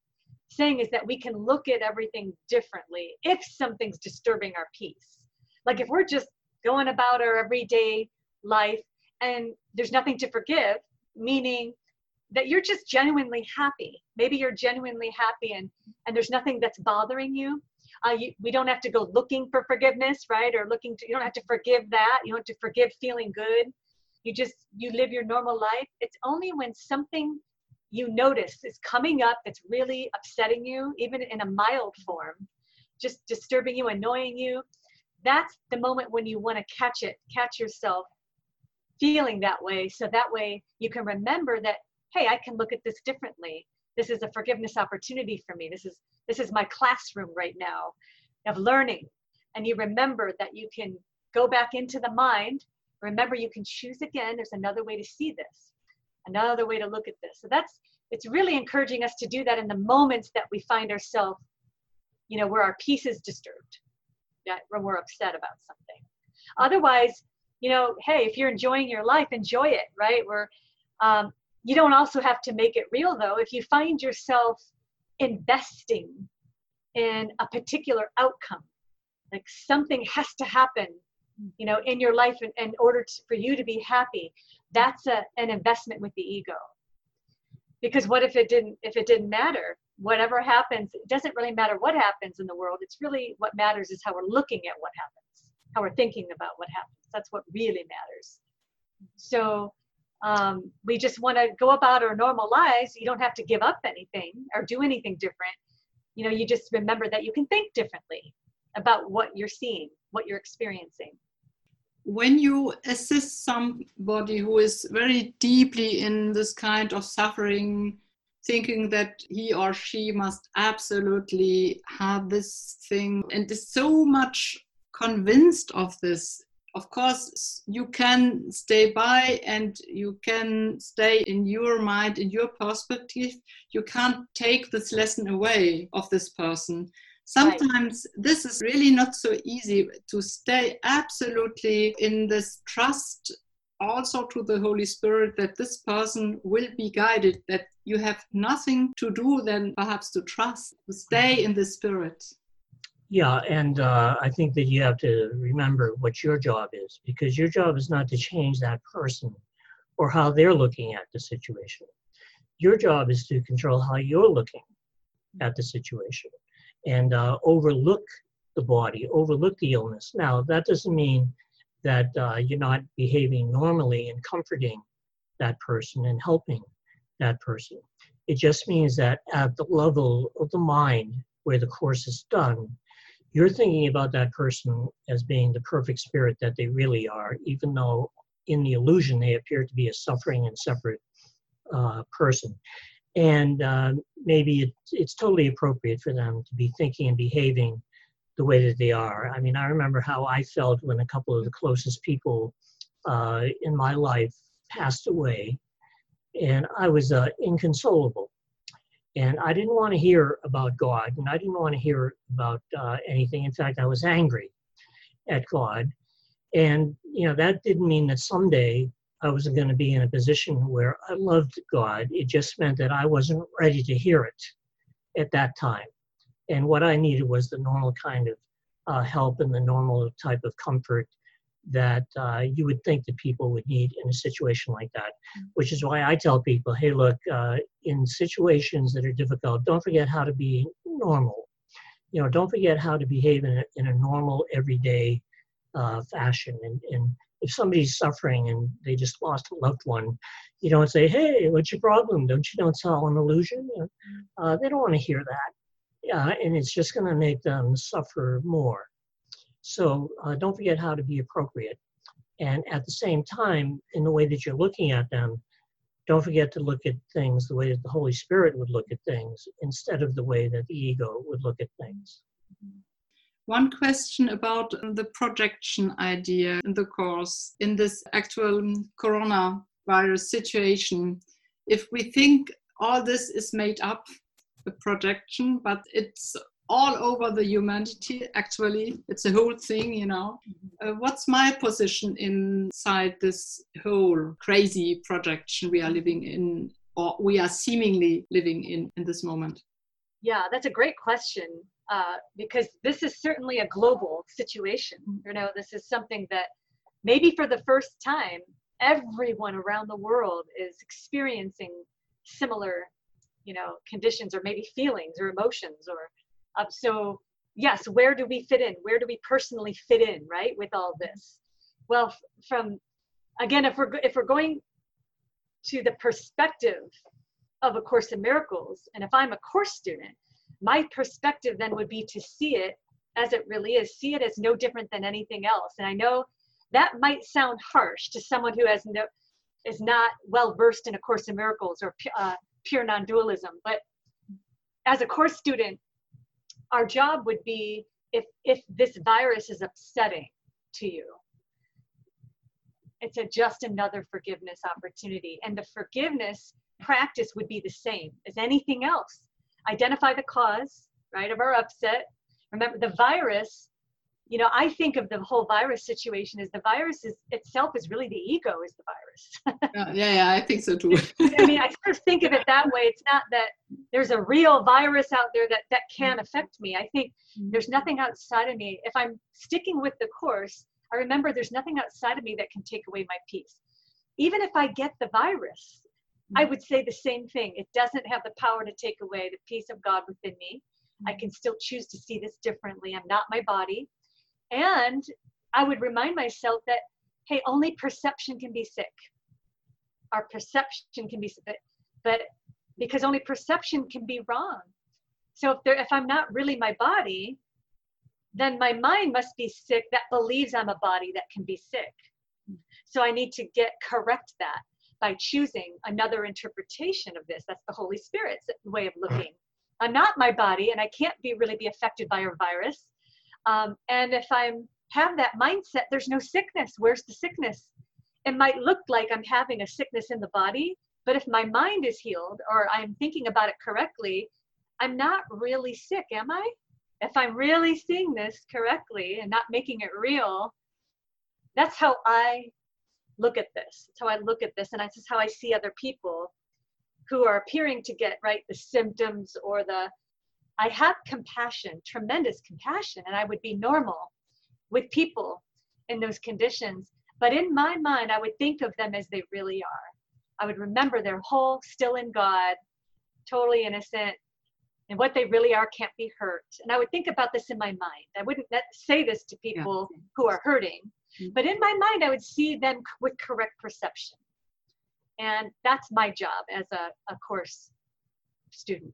saying is that we can look at everything differently if something's disturbing our peace. Like if we're just going about our everyday life and there's nothing to forgive, meaning that you're just genuinely happy. Maybe you're genuinely happy and, and there's nothing that's bothering you. Uh, you. We don't have to go looking for forgiveness, right? Or looking to, you don't have to forgive that. You don't have to forgive feeling good. You just, you live your normal life. It's only when something you notice is coming up that's really upsetting you, even in a mild form, just disturbing you, annoying you, that's the moment when you want to catch it, catch yourself feeling that way. So that way you can remember that, hey, I can look at this differently. This is a forgiveness opportunity for me. This is this is my classroom right now of learning. And you remember that you can go back into the mind. Remember, you can choose again. There's another way to see this, another way to look at this. So that's it's really encouraging us to do that in the moments that we find ourselves, you know, where our peace is disturbed, that when we're upset about something. Otherwise, you know, hey, if you're enjoying your life, enjoy it, right? Where um, you don't also have to make it real though. If you find yourself investing in a particular outcome, like something has to happen, you know, in your life in, in order to, for you to be happy, that's a, an investment with the ego. Because what if it didn't if it didn't matter? Whatever happens it doesn't really matter what happens in the world. It's really what matters is how we're looking at what happens how we're thinking about what happens. That's what really matters. So um, we just want to go about our normal lives. You don't have to give up anything or do anything different. You know you just remember that you can think differently about what you're seeing what you're experiencing.
When you assist somebody who is very deeply in this kind of suffering, thinking that he or she must absolutely have this thing and is so much convinced of this, of course, you can stay by and you can stay in your mind, in your perspective. You can't take this lesson away of this person sometimes right. this is really not so easy to stay absolutely in this trust also to the Holy Spirit that this person will be guided, that you have nothing to do than perhaps to trust, to stay in the Spirit.
Yeah, and uh, I think that you have to remember what your job is because your job is not to change that person or how they're looking at the situation. Your job is to control how you're looking at the situation and uh, overlook the body, overlook the illness. Now, that doesn't mean that uh, you're not behaving normally and comforting that person and helping that person. It just means that at the level of the mind where the course is done, you're thinking about that person as being the perfect spirit that they really are, even though in the illusion they appear to be a suffering and separate uh, person and uh, maybe it, it's totally appropriate for them to be thinking and behaving the way that they are. I mean, I remember how I felt when a couple of the closest people uh, in my life passed away, and I was uh, inconsolable. And I didn't want to hear about God, and I didn't want to hear about uh, anything. In fact, I was angry at God. And, you know, that didn't mean that someday I wasn't going to be in a position where I loved God. It just meant that I wasn't ready to hear it at that time. And what I needed was the normal kind of uh, help and the normal type of comfort that uh, you would think that people would need in a situation like that. Which is why I tell people hey, look, uh, in situations that are difficult, don't forget how to be normal. You know, don't forget how to behave in a, in a normal, everyday uh, fashion. And, and if somebody's suffering and they just lost a loved one, you don't say, "Hey, what's your problem? Don't you know it's all an illusion?" Uh, they don't want to hear that, yeah, and it's just going to make them suffer more. So uh, don't forget how to be appropriate, and at the same time, in the way that you're looking at them, don't forget to look at things the way that the Holy Spirit would look at things instead of the way that the ego would look at things. Mm-hmm.
One question about the projection idea in the course in this actual coronavirus situation. If we think all this is made up, a projection, but it's all over the humanity actually. It's a whole thing you know. Uh, what's my position inside this whole crazy projection we are living in or we are seemingly living in in this moment?
Yeah that's a great question uh, because this is certainly a global situation. You know, this is something that maybe for the first time, everyone around the world is experiencing similar, you know, conditions or maybe feelings or emotions or so. Yes, where do we fit in? Where do we personally fit in, right, with all this? Well, from again, if we're if we're going to the perspective of A Course in Miracles, and if I'm a course student, my perspective then would be to see it as it really is. See it as no different than anything else. And I know that might sound harsh to someone who has no is not well versed in a course in miracles or uh, pure non-dualism but as a course student our job would be if if this virus is upsetting to you. It's a just another forgiveness opportunity and the forgiveness practice would be the same as anything else. Identify the cause right of our upset. Remember the virus you know i think of the whole virus situation as the virus is itself is really the ego is the virus.
Yeah, yeah, yeah i think so too.
I mean i sort of think of it that way. It's not that there's a real virus out there that that can mm. affect me. I think mm. there's nothing outside of me. If i'm sticking with the course i remember there's nothing outside of me that can take away my peace. Even if i get the virus i mm. would say the same thing. It doesn't have the power to take away the peace of god within me. I can still choose to see this differently. I'm not my body. And I would remind myself that, hey, only perception can be sick. Our perception can be sick, but because only perception can be wrong. So if there, if I'm not really my body, then my mind must be sick that believes I'm a body that can be sick. So I need to get correct that by choosing another interpretation of this. That's the Holy Spirit's way of looking. I'm not my body and I can't be really be affected by a virus. Um, and if I'm have that mindset, there's no sickness. Where's the sickness? It might look like I'm having a sickness in the body, but if my mind is healed or I'm thinking about it correctly, I'm not really sick, am I? If I'm really seeing this correctly and not making it real, that's how I look at this. That's how I look at this, and this is how I see other people who are appearing to get right the symptoms or the I have compassion, tremendous compassion, and I would be normal with people in those conditions. But in my mind, I would think of them as they really are. I would remember they're whole, still in God, totally innocent, and what they really are can't be hurt. And I would think about this in my mind. I wouldn't say this to people yeah. who are hurting, mm-hmm. but in my mind, I would see them with correct perception. And that's my job as a, a course student.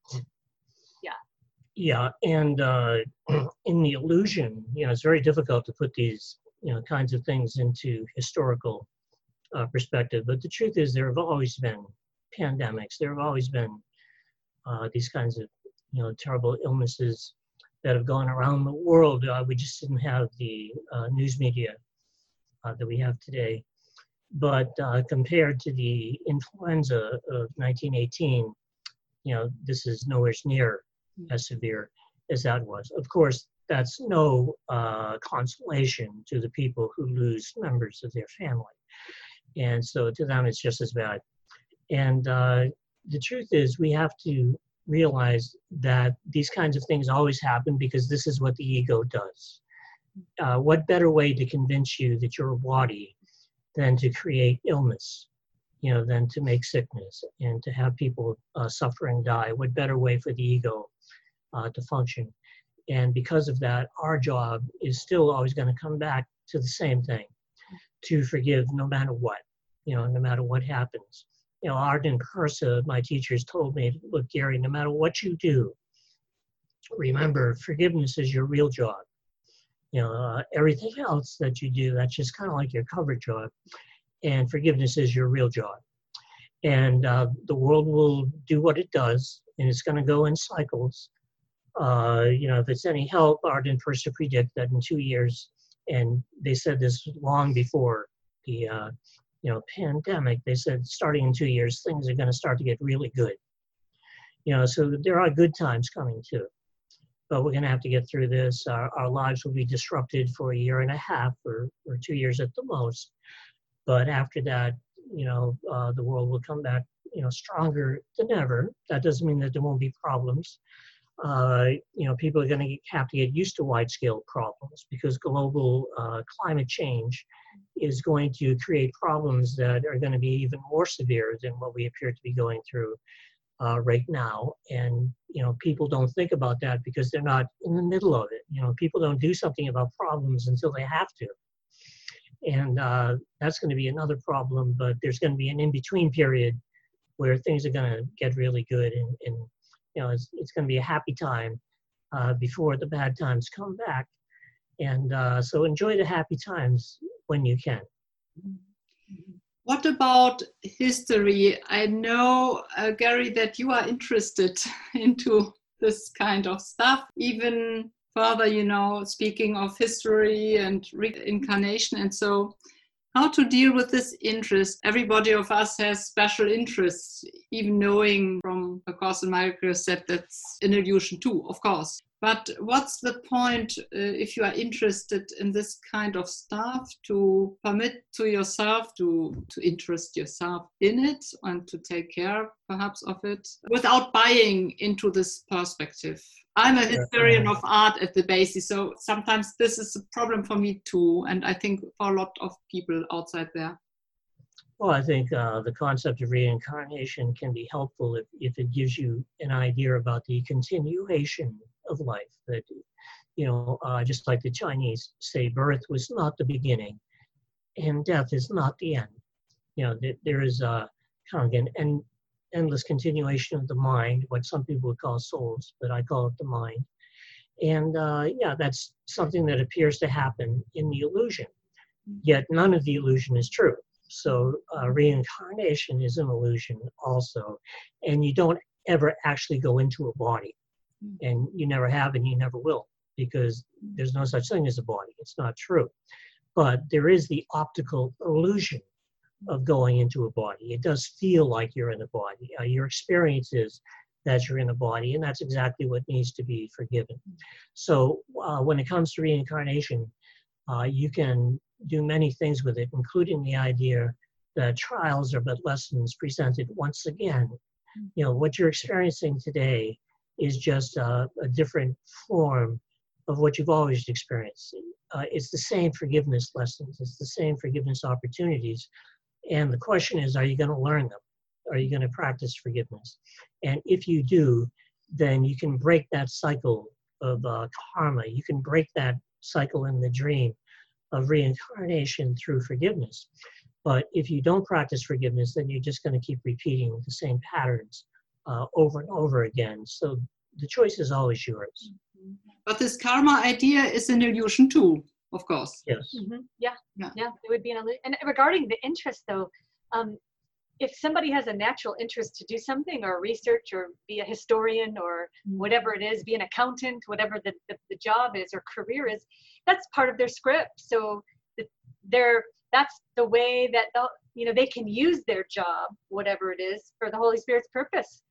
Yeah.
And uh, in the illusion, you know, it's very difficult to put these, you know, kinds of things into historical uh, perspective. But the truth is, there have always been pandemics. There have always been uh, these kinds of, you know, terrible illnesses that have gone around the world. Uh, we just didn't have the uh, news media uh, that we have today. But compared to the influenza of 1918, you know, this is nowhere near as severe as that was. Of course, that's no uh, consolation to the people who lose members of their family. And so to them, it's just as bad. And uh, the truth is, we have to realize that these kinds of things always happen because this is what the ego does. Uh, what better way to convince you that you're a body than to create illness? You know, than to make sickness and to have people uh, suffer and die. What better way for the ego uh, to function. And because of that, our job is still always going to come back to the same thing to forgive no matter what, you know, no matter what happens. You know, Arten Pursah, my teachers told me, look, Gary, no matter what you do, remember, forgiveness is your real job. You know, uh, everything else that you do, that's just kind of like your cover job. And forgiveness is your real job. And uh, the world will do what it does, and it's going to go in cycles uh, you know, if it's any help, Arten Pursah predict that in two years, and they said this long before the, uh, you know, pandemic, they said starting in two years, things are going to start to get really good. You know, so there are good times coming too. But we're going to have to get through this. Our, our lives will be disrupted for a year and a half or, or two years at the most. But after that, you know, uh, the world will come back, you know, stronger than ever. That doesn't mean that there won't be problems uh, you know, people are going to have to get used to wide-scale problems because global uh, climate change is going to create problems that are going to be even more severe than what we appear to be going through uh, right now. And you know, people don't think about that because they're not in the middle of it. You know, people don't do something about problems until they have to. And uh, that's going to be another problem. But there's going to be an in-between period where things are going to get really good and, and you know, it's, it's going to be a happy time uh, before the bad times come back. And uh, so enjoy the happy times when you can.
What about history? I know, uh, Gary, that you are interested into this kind of stuff, even further, you know, speaking of history and reincarnation. And so, how to deal with this interest. Everybody of us has special interests, even knowing from A Course in Miracles that that's an illusion too, of course. But what's the point uh, if you are interested in this kind of stuff to permit to yourself to, to interest yourself in it and to take care perhaps of it without buying into this perspective? I'm a historian of art at the basis, so sometimes this is a problem for me too, and I think for a lot of people outside there.
Well, I think uh, the concept of reincarnation can be helpful if, if it gives you an idea about the continuation of life. That, you know, uh, just like the Chinese say, birth was not the beginning and death is not the end. You know, there is a kind of an end, endless continuation of the mind, what some people would call souls, but I call it the mind. And uh, yeah, that's something that appears to happen in the illusion. Yet none of the illusion is true. So uh, reincarnation is an illusion also. And you don't ever actually go into a body and you never have and you never will because there's no such thing as a body. It's not true. But there is the optical illusion of going into a body. It does feel like you're in a body. Uh, your experience is that you're in a body, and that's exactly what needs to be forgiven. So uh, when it comes to reincarnation, uh, you can do many things with it, including the idea that trials are but lessons presented once again. You know, what you're experiencing today is just a, a different form of what you've always experienced. Uh, it's the same forgiveness lessons, it's the same forgiveness opportunities. And the question is, are you going to learn them? Are you going to practice forgiveness? And if you do, then you can break that cycle of uh, karma. You can break that cycle in the dream of reincarnation through forgiveness. But if you don't practice forgiveness, then you're just going to keep repeating the same patterns uh, over and over again. So the choice is always yours.
But this karma idea is an illusion too, of course.
Yes.
Mm-hmm. Yeah, yeah, yeah, it would be an illusion. And regarding the interest, though, um, if somebody has a natural interest to do something or research or be a historian or
Mm.
whatever it is, be an accountant, whatever the, the, the job is or career is, that's part of their script. So they're, that's the way that they'll, you know, they can use their job, whatever it is, for the Holy Spirit's purpose.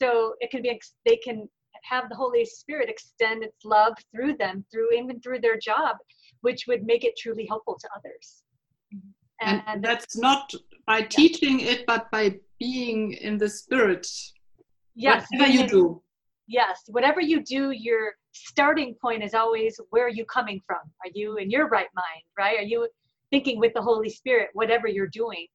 So it can be, they can have the Holy Spirit extend its love through them, through even through their job, which would make it truly helpful to others.
And, that's not by teaching it, but by being in the spirit.
yes,
Whatever you do.
Yes, whatever you do, your starting point is always where are you coming from? Are you in your right mind, right? Are you thinking with the Holy Spirit, whatever you're doing?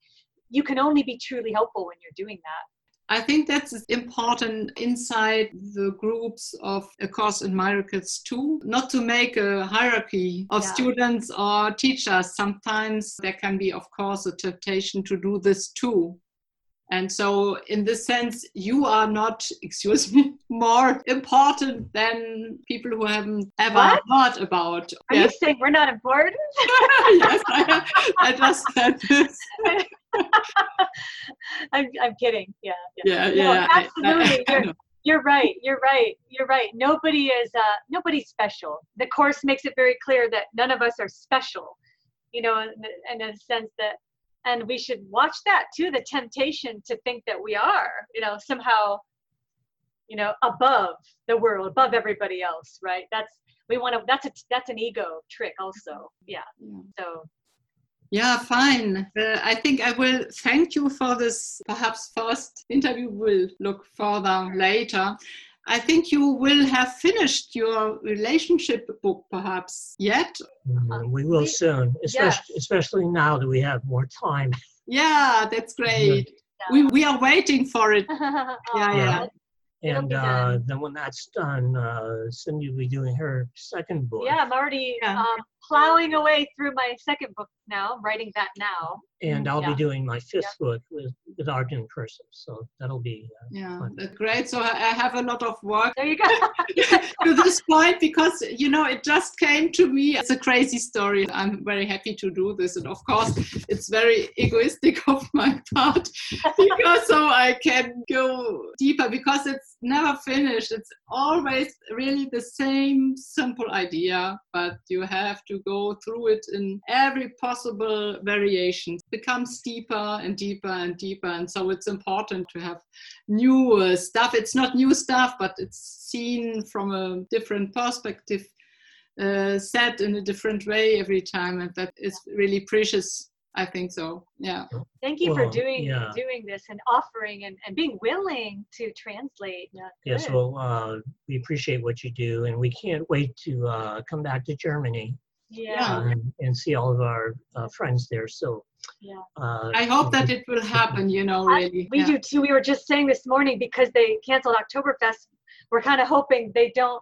You can only be truly helpful when you're doing that.
I think that's important inside the groups of A Course in Miracles too, not to make a hierarchy of
Yeah.
students or teachers. Sometimes there can be, of course, a temptation to do this too. And so, in this sense, you are not, excuse me, more important than people who haven't ever
What?
heard about.
Are you saying we're not important?
yes, I, I just said this.
I'm, I'm kidding. Yeah.
Yeah,
No,
yeah. I- I-
absolutely.
I
You're, you're right. You're right. You're right. Nobody is. Uh, nobody's special. The course makes it very clear that none of us are special. You know, in, in a sense that, and we should watch that too. The temptation to think that we are, you know, somehow, you know, above the world, above everybody else. Right. That's we want to. That's a. That's an ego trick. Also. Yeah.
Yeah.
So.
Yeah, fine. Uh, I think I will thank you for this. Perhaps first interview We'll look further later. I think you will have finished your relationship book, perhaps yet.
Mm, we will
we-
soon, especially
yes.
especially now that we have more time.
Yeah, that's great.
Yeah.
We, we are waiting for it.
Aw,
yeah.
It'll
And uh, then when that's done, uh, Cindy will be doing her second book.
Yeah, I'm already
Yeah.
um, plowing away through my second book now. Writing that now.
And I'll
Yeah.
be doing my fifth book with with Arten Pursah. So that'll be uh,
Yeah,
fun.
that's great. So I I have a lot of work
There you go.
to this point because you know it just came to me it's a crazy story i'm very happy to do this and of course it's very egoistic of my part because so i can go deeper because it's never finished it's always really the same simple idea but you have to go through it in every possible variation it becomes deeper and deeper and deeper and so it's important to have new uh, stuff. It's not new stuff, but it's seen from a different perspective, uh, set in a different way every time, and that is really precious. I think so. Yeah.
Thank you for doing
yeah.
doing this and offering and, and being willing to translate. Yeah,
Yes, well, uh, we appreciate what you do, and we can't wait to uh, come back to Germany
yeah,
um, and see all of our uh, friends there. So,
yeah.
uh,
I hope that it will happen. You know,
I-
really.
we
yeah.
do too. We were just saying this morning because they canceled Oktoberfest. We're kind of hoping they don't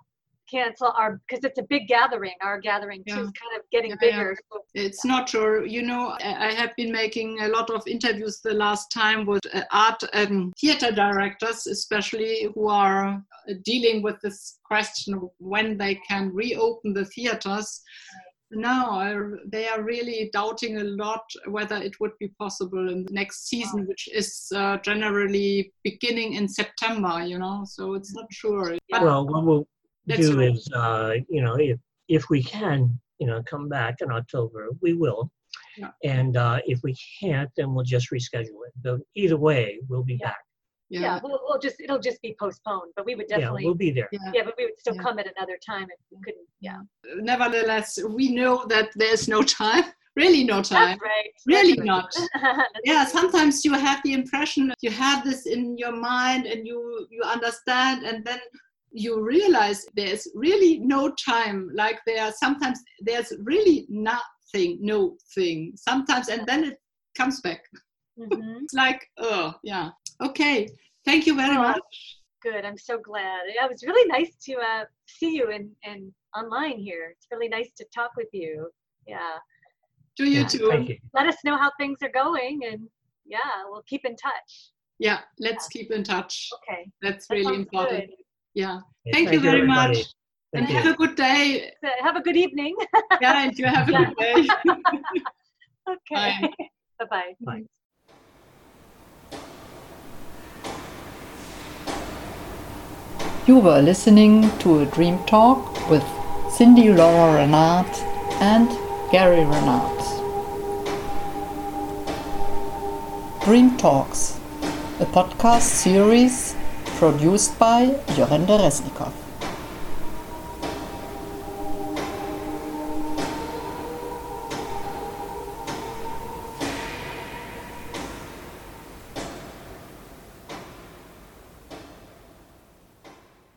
cancel our because it's a big gathering. Our gathering too is kind of getting
Yeah, yeah.
bigger. So,
It's not sure. You know, I I have been making a lot of interviews the last time with uh, art and theater directors, especially who are uh, dealing with this question of when they can reopen the theaters. Now they are really doubting a lot whether it would be possible in the next season, which is uh, generally beginning in September. You know, so it's not sure. But
well, what we'll do
right.
is, uh, you know, if if we can, you know, come back in October, we will.
Yeah.
And uh, if we can't, then we'll just reschedule it. But either way, we'll be
Yeah.
back.
Yeah,
yeah,
we'll, we'll just it'll just be postponed, but we would definitely
Yeah,
definitely.
we'll be there.
yeah.
yeah, but we would still
Yeah.
come at another time if we couldn't. Yeah,
nevertheless, we know that there's no time, really no time.
that's right.
Really
that's
not.
right.
Yeah, sometimes you have the impression you have this in your mind and you you understand, and then you realize there's really no time. Like there are sometimes there's really nothing, no thing. Sometimes, and then it comes back.
Mhm.
It's like, oh yeah, okay. Thank you very
Oh,
much.
Good. I'm so glad. Yeah, It was really nice to uh, see you in, in online here. It's really nice to talk with you. Yeah.
To you
Yeah,
too.
Thank you.
Let us know how things are going, and yeah, we'll keep in touch.
Yeah, let's keep in touch.
Okay.
That's
that
really important.
good.
Yeah.
Yeah,
Thank you very
everybody.
much.
Thank
and
you.
have a good day.
Have a good evening.
Yeah, and you have a
Yeah.
good day.
okay.
Bye.
Bye-bye.
Bye.
You were listening to a dream talk with Cindy Lora-Renard and Gary Renard. Dream Talks, a podcast series produced by Jorinde Resnikov.